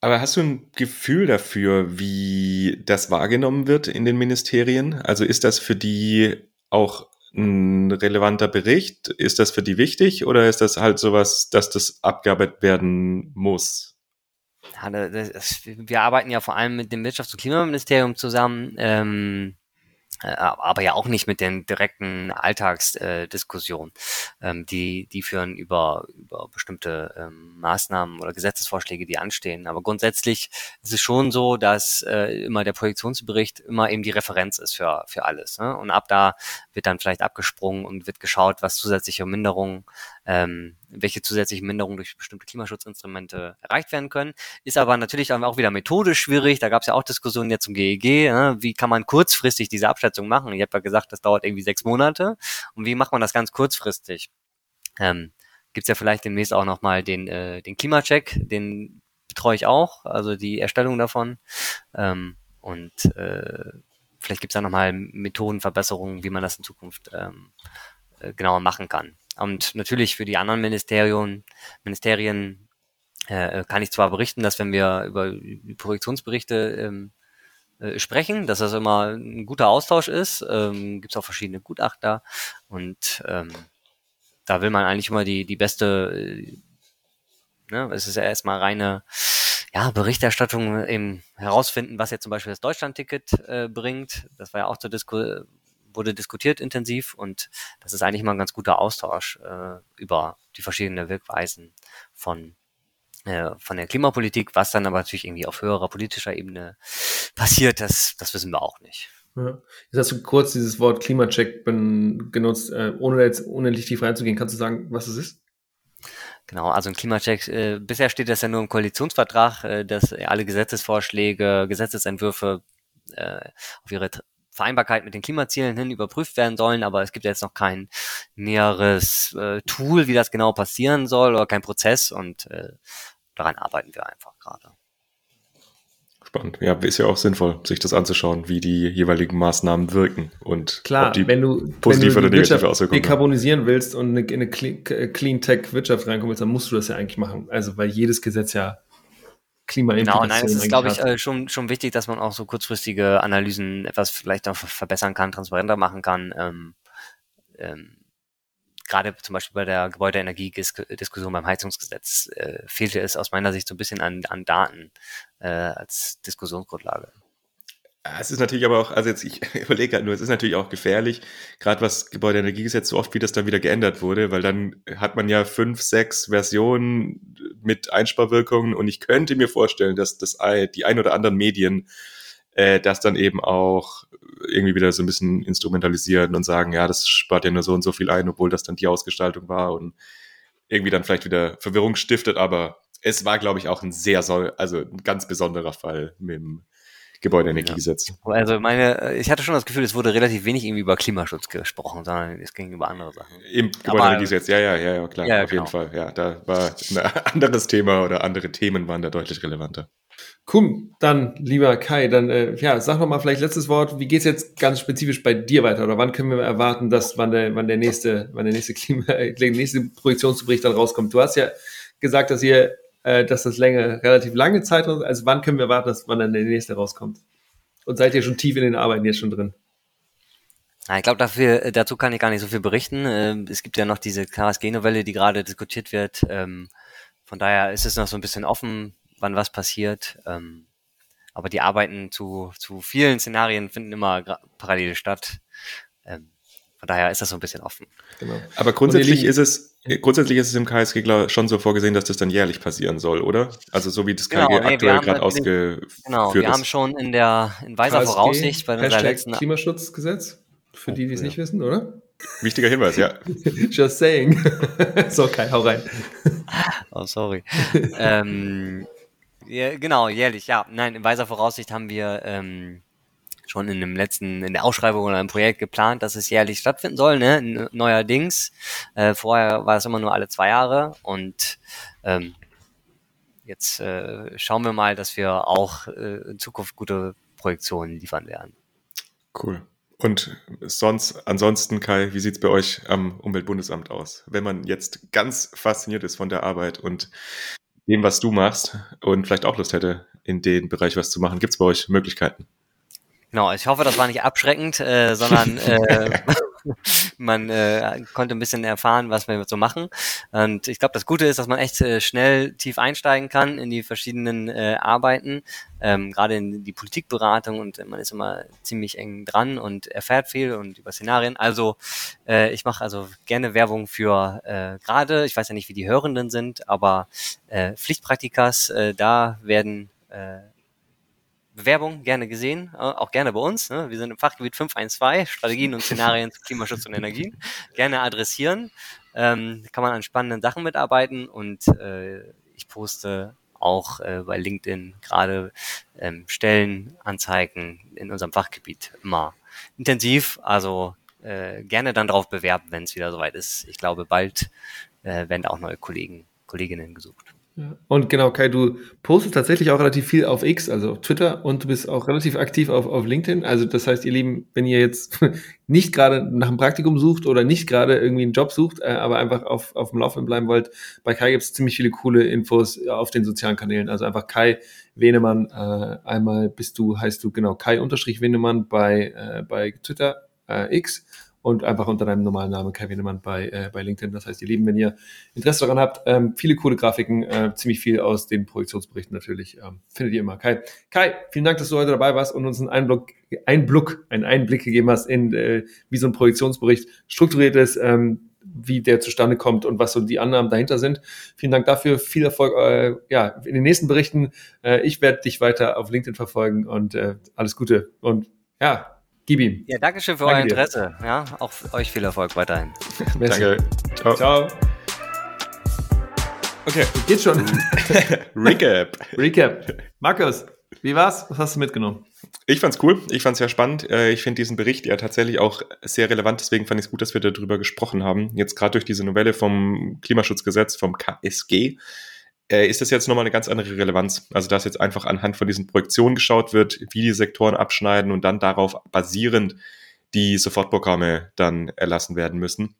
Aber hast du ein Gefühl dafür, wie das wahrgenommen wird in den Ministerien? Also ist das für die auch ein relevanter Bericht? Ist das für die wichtig oder ist das halt sowas, dass das abgearbeitet werden muss? Ja, das, wir arbeiten ja vor allem mit dem Wirtschafts- und Klimaministerium zusammen. Ähm, äh, aber ja auch nicht mit den direkten Alltagsdiskussionen. Ähm, die, die führen über, über bestimmte ähm, Maßnahmen oder Gesetzesvorschläge, die anstehen. Aber grundsätzlich ist es schon so, dass äh, immer der Projektionsbericht immer eben die Referenz ist für, für alles. Ne? Und ab da wird dann vielleicht abgesprungen und wird geschaut, was zusätzliche Minderungen ähm, welche zusätzlichen Minderungen durch bestimmte Klimaschutzinstrumente erreicht werden können. Ist aber natürlich auch wieder methodisch schwierig. Da gab es ja auch Diskussionen jetzt zum GEG. Ne? Wie kann man kurzfristig diese Abschätzung machen? Ich habe ja gesagt, das dauert irgendwie sechs Monate. Und wie macht man das ganz kurzfristig? Ähm, Gibt es ja vielleicht demnächst auch nochmal den, äh, den Klimacheck, den betreue ich auch, also die Erstellung davon. Ähm, und äh, vielleicht gibt es da nochmal Methodenverbesserungen, wie man das in Zukunft ähm, äh, genauer machen kann. Und natürlich für die anderen Ministerien, Ministerien äh, kann ich zwar berichten, dass wenn wir über Projektionsberichte ähm, äh, sprechen, dass das immer ein guter Austausch ist. Ähm, Gibt es auch verschiedene Gutachter und ähm, da will man eigentlich immer die, die beste, äh, ne, es ist ja erstmal reine ja, Berichterstattung eben herausfinden, was jetzt zum Beispiel das Deutschland-Ticket äh, bringt. Das war ja auch zur Disku wurde diskutiert intensiv und das ist eigentlich mal ein ganz guter Austausch äh, über die verschiedenen Wirkweisen von äh, von der Klimapolitik, was dann aber natürlich irgendwie auf höherer politischer Ebene passiert, das, das wissen wir auch nicht. Ja. Jetzt hast du kurz dieses Wort Klimacheck benutzt, äh, ohne jetzt unendlich tief reinzugehen. Kannst du sagen, was es ist? Genau, also ein Klimacheck, äh, bisher steht das ja nur im Koalitionsvertrag, äh, dass alle Gesetzesvorschläge, Gesetzesentwürfe äh, auf ihre Vereinbarkeit mit den Klimazielen hin überprüft werden sollen, aber es gibt jetzt noch kein näheres äh, Tool, wie das genau passieren soll oder kein Prozess und äh, daran arbeiten wir einfach gerade. Spannend. Ja, ist ja auch sinnvoll, sich das anzuschauen, wie die jeweiligen Maßnahmen wirken und Klar, ob die wenn du, positive wenn du oder negative Auswirkungen haben. dekarbonisieren willst und in eine Clean Tech Wirtschaft reinkommen willst, dann musst du das ja eigentlich machen. Also, weil jedes Gesetz ja Genau, nein, es ist, glaube ich, äh, schon, schon wichtig, dass man auch so kurzfristige Analysen etwas vielleicht noch verbessern kann, transparenter machen kann. Ähm, ähm, gerade zum Beispiel bei der Gebäudeenergiediskussion beim Heizungsgesetz äh, fehlte es aus meiner Sicht so ein bisschen an, an Daten äh, als Diskussionsgrundlage. Es ist natürlich aber auch, also jetzt, ich überlege gerade nur, es ist natürlich auch gefährlich, gerade was Gebäudeenergiegesetz, so oft wie das dann wieder geändert wurde, weil dann hat man ja fünf, sechs Versionen mit Einsparwirkungen und ich könnte mir vorstellen, dass das die ein oder anderen Medien äh, das dann eben auch irgendwie wieder so ein bisschen instrumentalisieren und sagen, ja, das spart ja nur so und so viel ein, obwohl das dann die Ausgestaltung war und irgendwie dann vielleicht wieder Verwirrung stiftet, aber es war, glaube ich, auch ein sehr, also ein ganz besonderer Fall mit dem Gebäudeenergiegesetz. Ja. Also meine, ich hatte schon das Gefühl, es wurde relativ wenig irgendwie über Klimaschutz gesprochen, sondern es ging über andere Sachen. Im Gebäudeenergiegesetz, ja, ja, ja, ja, klar, ja, auf genau. jeden Fall. Ja, da war ein anderes Thema oder andere Themen waren da deutlich relevanter. Cool, dann lieber Kai, dann äh, ja, sag noch mal vielleicht letztes Wort. Wie geht's jetzt ganz spezifisch bei dir weiter oder wann können wir erwarten, dass wann der, wann der nächste, wann der nächste Klima, der nächste Projektionsbericht dann rauskommt? Du hast ja gesagt, dass ihr, äh, dass das länger, relativ lange Zeit, also wann können wir erwarten, dass wann dann der nächste rauskommt? Und seid ihr schon tief in den Arbeiten jetzt schon drin? ich glaube, dafür, äh, dazu kann ich gar nicht so viel berichten. Ähm, es gibt ja noch diese KSG-Novelle, die gerade diskutiert wird. Ähm, von daher ist es noch so ein bisschen offen, wann was passiert. Ähm, aber die Arbeiten zu, zu vielen Szenarien finden immer parallel statt. Von daher ist das so ein bisschen offen. Genau. Aber grundsätzlich ist es, grundsätzlich ist es im KSG schon so vorgesehen, dass das dann jährlich passieren soll, oder? Also so wie das KSG genau, nee, aktuell gerade ausgeführt Genau, wir ist. haben schon in der in weiser KSG, Voraussicht bei unserer letzten Klimaschutzgesetz, für die, die es ja. nicht wissen, oder? Wichtiger Hinweis, ja. Just saying. so, Kai, hau rein. Oh, sorry. ähm, ja, genau, jährlich, ja. Nein, in weiser Voraussicht haben wir ähm, schon in dem letzten, in der Ausschreibung oder im Projekt geplant, dass es jährlich stattfinden soll, ne? Neuerdings. Äh, vorher war es immer nur alle zwei Jahre und ähm, jetzt äh, schauen wir mal, dass wir auch äh, in Zukunft gute Projektionen liefern werden. Cool. Und sonst, ansonsten, Kai, wie sieht's bei euch am Umweltbundesamt aus? Wenn man jetzt ganz fasziniert ist von der Arbeit und dem, was du machst und vielleicht auch Lust hätte, in den Bereich was zu machen, gibt's bei euch Möglichkeiten? Genau, ich hoffe, das war nicht abschreckend, äh, sondern äh, man äh, konnte ein bisschen erfahren, was wir so machen. Und ich glaube, das Gute ist, dass man echt äh, schnell tief einsteigen kann in die verschiedenen äh, Arbeiten, ähm, gerade in die Politikberatung und man ist immer ziemlich eng dran und erfährt viel und über Szenarien. Also äh, ich mache also gerne Werbung für äh, gerade, ich weiß ja nicht, wie die Hörenden sind, aber äh, Pflichtpraktikas, äh, da werden äh, Bewerbung gerne gesehen, äh, auch gerne bei uns. Ne? Wir sind im Fachgebiet 512, Strategien und Szenarien zu Klimaschutz und Energien. Gerne adressieren. Ähm, kann man an spannenden Sachen mitarbeiten und äh, ich poste auch äh, bei LinkedIn gerade ähm, Stellenanzeigen in unserem Fachgebiet immer intensiv. Also äh, gerne dann darauf bewerben, wenn es wieder soweit ist. Ich glaube, bald äh, werden auch neue Kollegen, Kolleginnen gesucht. Und genau, Kai, du postest tatsächlich auch relativ viel auf X, also auf Twitter, und du bist auch relativ aktiv auf, auf LinkedIn. Also das heißt, ihr Lieben, wenn ihr jetzt nicht gerade nach einem Praktikum sucht oder nicht gerade irgendwie einen Job sucht, äh, aber einfach auf, auf dem Laufenden bleiben wollt, bei Kai gibt es ziemlich viele coole Infos auf den sozialen Kanälen. Also einfach Kai Wenemann, äh, einmal bist du, heißt du genau Kai unterstrich Wenemann bei, äh, bei Twitter äh, X und einfach unter deinem normalen Namen Kai Wienemann bei, äh, bei LinkedIn. Das heißt, ihr Lieben, wenn ihr Interesse daran habt, ähm, viele coole Grafiken, äh, ziemlich viel aus den Projektionsberichten natürlich, ähm, findet ihr immer. Kai, Kai, vielen Dank, dass du heute dabei warst und uns einen Einblick, Einblick, einen Einblick gegeben hast in, äh, wie so ein Projektionsbericht strukturiert ist, ähm, wie der zustande kommt und was so die Annahmen dahinter sind. Vielen Dank dafür, viel Erfolg äh, ja, in den nächsten Berichten. Äh, ich werde dich weiter auf LinkedIn verfolgen und äh, alles Gute und ja, Gib ihm. Ja, danke schön für danke euer Interesse. Dir. Ja, auch euch viel Erfolg weiterhin. danke. Ciao. Ciao. Okay, geht schon. Recap. Recap. Markus, wie war's? Was hast du mitgenommen? Ich fand's cool. Ich fand's sehr spannend. Äh, ich finde diesen Bericht ja tatsächlich auch sehr relevant. Deswegen fand ich es gut, dass wir darüber gesprochen haben. Jetzt gerade durch diese Novelle vom Klimaschutzgesetz, vom KSG, ist das jetzt nochmal eine ganz andere Relevanz. Also dass jetzt einfach anhand von diesen Projektionen geschaut wird, wie die Sektoren abschneiden und dann darauf basierend die Sofortprogramme dann erlassen werden müssen.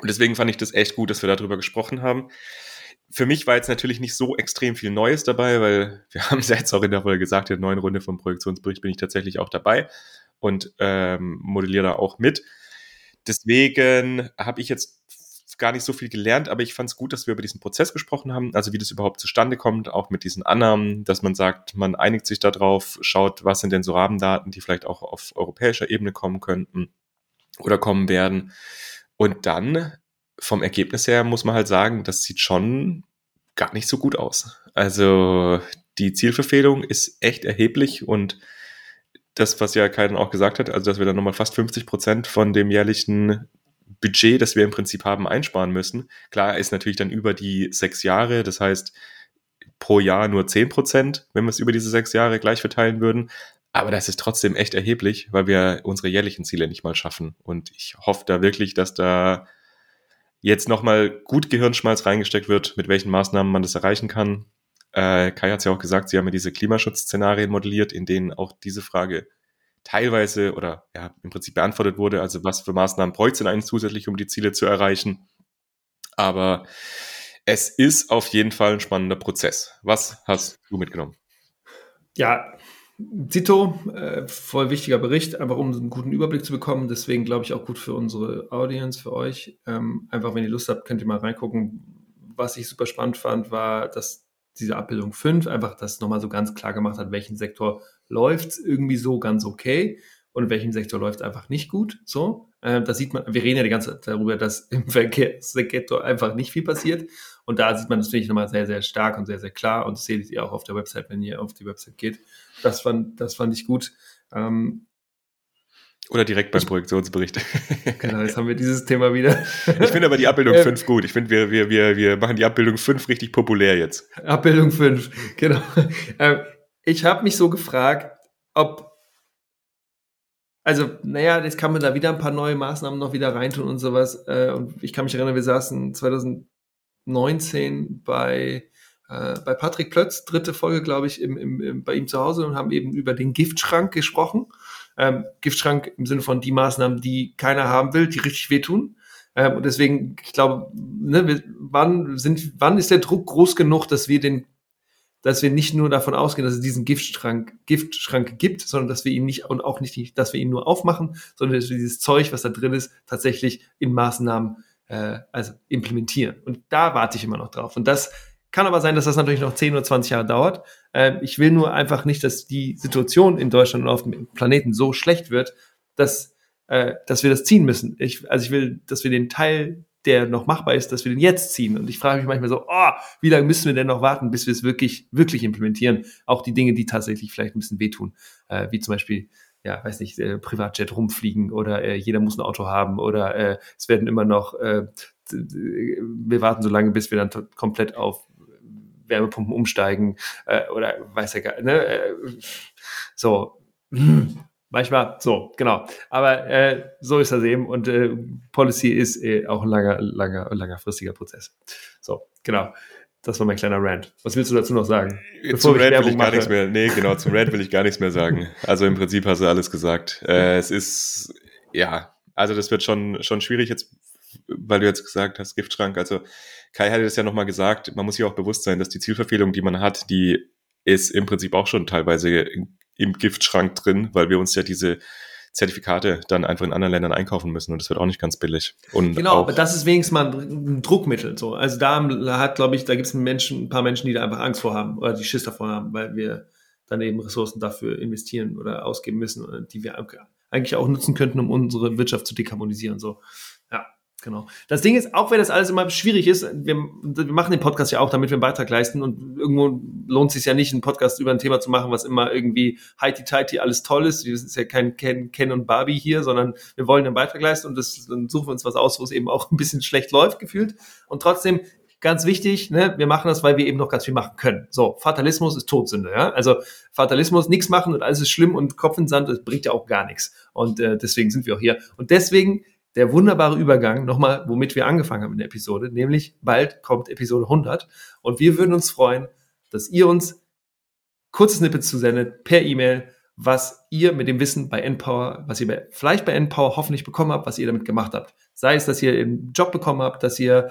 Und deswegen fand ich das echt gut, dass wir darüber gesprochen haben. Für mich war jetzt natürlich nicht so extrem viel Neues dabei, weil wir haben es jetzt auch in der Folge gesagt, in der neuen Runde vom Projektionsbericht bin ich tatsächlich auch dabei und ähm, modelliere da auch mit. Deswegen habe ich jetzt gar nicht so viel gelernt, aber ich fand es gut, dass wir über diesen Prozess gesprochen haben, also wie das überhaupt zustande kommt, auch mit diesen Annahmen, dass man sagt, man einigt sich darauf, schaut, was sind denn so Rahmendaten, die vielleicht auch auf europäischer Ebene kommen könnten oder kommen werden. Und dann vom Ergebnis her muss man halt sagen, das sieht schon gar nicht so gut aus. Also die Zielverfehlung ist echt erheblich und das, was ja Kai auch gesagt hat, also dass wir dann nochmal fast 50 Prozent von dem jährlichen Budget, das wir im Prinzip haben, einsparen müssen. Klar ist natürlich dann über die sechs Jahre, das heißt pro Jahr nur zehn Prozent, wenn wir es über diese sechs Jahre gleich verteilen würden. Aber das ist trotzdem echt erheblich, weil wir unsere jährlichen Ziele nicht mal schaffen. Und ich hoffe da wirklich, dass da jetzt nochmal gut Gehirnschmalz reingesteckt wird, mit welchen Maßnahmen man das erreichen kann. Äh, Kai hat es ja auch gesagt, sie haben ja diese Klimaschutzszenarien modelliert, in denen auch diese Frage teilweise oder ja, im Prinzip beantwortet wurde. Also was für Maßnahmen bräuchte es denn eigentlich zusätzlich, um die Ziele zu erreichen? Aber es ist auf jeden Fall ein spannender Prozess. Was hast du mitgenommen? Ja, Zito, äh, voll wichtiger Bericht, einfach um einen guten Überblick zu bekommen. Deswegen glaube ich auch gut für unsere Audience, für euch. Ähm, einfach, wenn ihr Lust habt, könnt ihr mal reingucken. Was ich super spannend fand, war, dass diese Abbildung 5 einfach das nochmal so ganz klar gemacht hat, welchen Sektor läuft es irgendwie so ganz okay und in welchem Sektor läuft einfach nicht gut. So, äh, da sieht man, wir reden ja die ganze Zeit darüber, dass im Verkehrssektor einfach nicht viel passiert. Und da sieht man das natürlich nochmal sehr, sehr stark und sehr, sehr klar. Und das seht ihr auch auf der Website, wenn ihr auf die Website geht. Das fand, das fand ich gut. Ähm, oder direkt beim Projektionsbericht. Genau, jetzt haben wir dieses Thema wieder. Ich finde aber die Abbildung 5 gut. Ich finde, wir, wir, wir, wir machen die Abbildung 5 richtig populär jetzt. Abbildung 5, genau. Ähm, ich habe mich so gefragt, ob, also, naja, jetzt kann man da wieder ein paar neue Maßnahmen noch wieder reintun und sowas. Äh, und ich kann mich erinnern, wir saßen 2019 bei, äh, bei Patrick Plötz, dritte Folge, glaube ich, im, im, im, bei ihm zu Hause und haben eben über den Giftschrank gesprochen. Ähm, Giftschrank im Sinne von die Maßnahmen, die keiner haben will, die richtig wehtun. Ähm, und deswegen, ich glaube, ne, wann, sind, wann ist der Druck groß genug, dass wir den dass wir nicht nur davon ausgehen, dass es diesen Giftschrank, Giftschrank gibt, sondern dass wir ihn nicht und auch nicht, dass wir ihn nur aufmachen, sondern dass wir dieses Zeug, was da drin ist, tatsächlich in Maßnahmen äh, also implementieren. Und da warte ich immer noch drauf. Und das kann aber sein, dass das natürlich noch 10 oder 20 Jahre dauert. Äh, ich will nur einfach nicht, dass die Situation in Deutschland und auf dem Planeten so schlecht wird, dass, äh, dass wir das ziehen müssen. Ich, also ich will, dass wir den Teil der noch machbar ist, dass wir den jetzt ziehen. Und ich frage mich manchmal so, oh, wie lange müssen wir denn noch warten, bis wir es wirklich, wirklich implementieren? Auch die Dinge, die tatsächlich vielleicht ein bisschen wehtun, äh, wie zum Beispiel ja, weiß nicht, äh, Privatjet rumfliegen oder äh, jeder muss ein Auto haben oder äh, es werden immer noch, äh, wir warten so lange, bis wir dann komplett auf Wärmepumpen umsteigen äh, oder weiß ja gar ne? Äh, so. Manchmal so, genau. Aber äh, so ist das eben und äh, Policy ist äh, auch ein langer, langer, langfristiger Prozess. So, genau. Das war mein kleiner Rant. Was willst du dazu noch sagen? Bevor zum Rant will ich gar mache? nichts mehr. Nee, genau, zum Rant will ich gar nichts mehr sagen. Also im Prinzip hast du alles gesagt. Äh, es ist, ja, also das wird schon, schon schwierig jetzt, weil du jetzt gesagt hast, Giftschrank. Also Kai hatte das ja nochmal gesagt, man muss sich auch bewusst sein, dass die Zielverfehlung, die man hat, die ist im Prinzip auch schon teilweise im Giftschrank drin, weil wir uns ja diese Zertifikate dann einfach in anderen Ländern einkaufen müssen und das wird auch nicht ganz billig. Und genau, aber das ist wenigstens mal ein Druckmittel. So. Also da hat, glaube ich, da gibt es ein paar Menschen, die da einfach Angst vor haben oder die Schiss davor haben, weil wir dann eben Ressourcen dafür investieren oder ausgeben müssen, die wir eigentlich auch nutzen könnten, um unsere Wirtschaft zu dekarbonisieren. So. Genau. Das Ding ist, auch wenn das alles immer schwierig ist, wir, wir, machen den Podcast ja auch, damit wir einen Beitrag leisten und irgendwo lohnt es sich ja nicht, einen Podcast über ein Thema zu machen, was immer irgendwie heiti-teiti alles toll ist. Wir sind ja kein Ken, Ken und Barbie hier, sondern wir wollen einen Beitrag leisten und das, dann suchen wir uns was aus, wo es eben auch ein bisschen schlecht läuft, gefühlt. Und trotzdem, ganz wichtig, ne, wir machen das, weil wir eben noch ganz viel machen können. So, Fatalismus ist Todsünde, ja. Also Fatalismus, nichts machen und alles ist schlimm und Kopf in Sand, das bringt ja auch gar nichts. Und äh, deswegen sind wir auch hier. Und deswegen der wunderbare Übergang nochmal, womit wir angefangen haben in der Episode, nämlich bald kommt Episode 100 und wir würden uns freuen, dass ihr uns kurze Snippets zusendet per E-Mail, was ihr mit dem Wissen bei Endpower, was ihr bei, vielleicht bei Endpower hoffentlich bekommen habt, was ihr damit gemacht habt. Sei es, dass ihr einen Job bekommen habt, dass ihr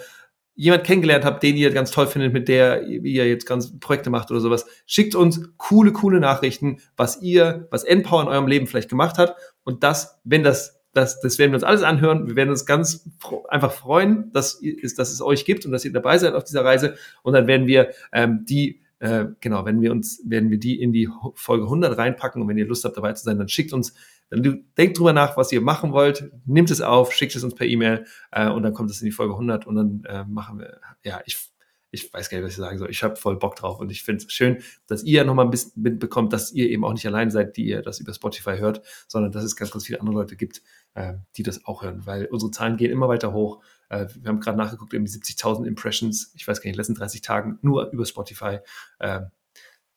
jemand kennengelernt habt, den ihr ganz toll findet, mit der ihr jetzt ganz Projekte macht oder sowas. Schickt uns coole, coole Nachrichten, was ihr, was Endpower in eurem Leben vielleicht gemacht hat und das, wenn das das, das werden wir uns alles anhören. Wir werden uns ganz einfach freuen, dass, dass es euch gibt und dass ihr dabei seid auf dieser Reise. Und dann werden wir ähm, die, äh, genau, wenn wir uns, werden wir die in die Folge 100 reinpacken. Und wenn ihr Lust habt, dabei zu sein, dann schickt uns, dann denkt drüber nach, was ihr machen wollt, nimmt es auf, schickt es uns per E-Mail äh, und dann kommt es in die Folge 100 und dann äh, machen wir, ja, ich ich weiß gar nicht, was ich sagen soll. Ich habe voll Bock drauf und ich finde es schön, dass ihr nochmal ein bisschen mitbekommt, dass ihr eben auch nicht allein seid, die ihr das über Spotify hört, sondern dass es ganz, ganz viele andere Leute gibt, äh, die das auch hören, weil unsere Zahlen gehen immer weiter hoch. Äh, wir haben gerade nachgeguckt, irgendwie 70.000 Impressions, ich weiß gar nicht, in den letzten 30 Tagen nur über Spotify. Äh,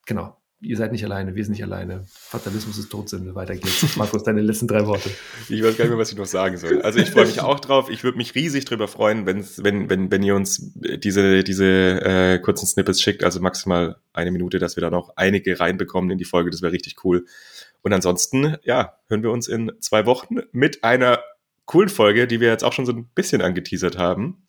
genau ihr seid nicht alleine, wir sind nicht alleine. Fatalismus ist Todsünde. Weiter geht's. Markus, deine letzten drei Worte. Ich weiß gar nicht mehr, was ich noch sagen soll. Also ich freue mich auch drauf. Ich würde mich riesig drüber freuen, wenn, wenn, wenn ihr uns diese, diese äh, kurzen Snippets schickt, also maximal eine Minute, dass wir da noch einige reinbekommen in die Folge. Das wäre richtig cool. Und ansonsten, ja, hören wir uns in zwei Wochen mit einer coolen Folge, die wir jetzt auch schon so ein bisschen angeteasert haben.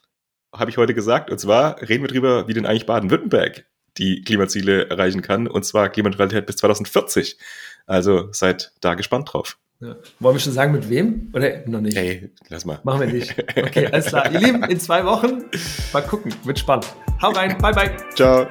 Habe ich heute gesagt. Und zwar reden wir drüber, wie denn eigentlich Baden-Württemberg die Klimaziele erreichen kann, und zwar Klimaneutralität bis 2040. Also seid da gespannt drauf. Ja. Wollen wir schon sagen, mit wem? Oder noch nicht? Ey, lass mal. Machen wir nicht. Okay, alles klar. Ihr Lieben, in zwei Wochen mal gucken. Wird spannend. Hau rein. Bye, bye. Ciao.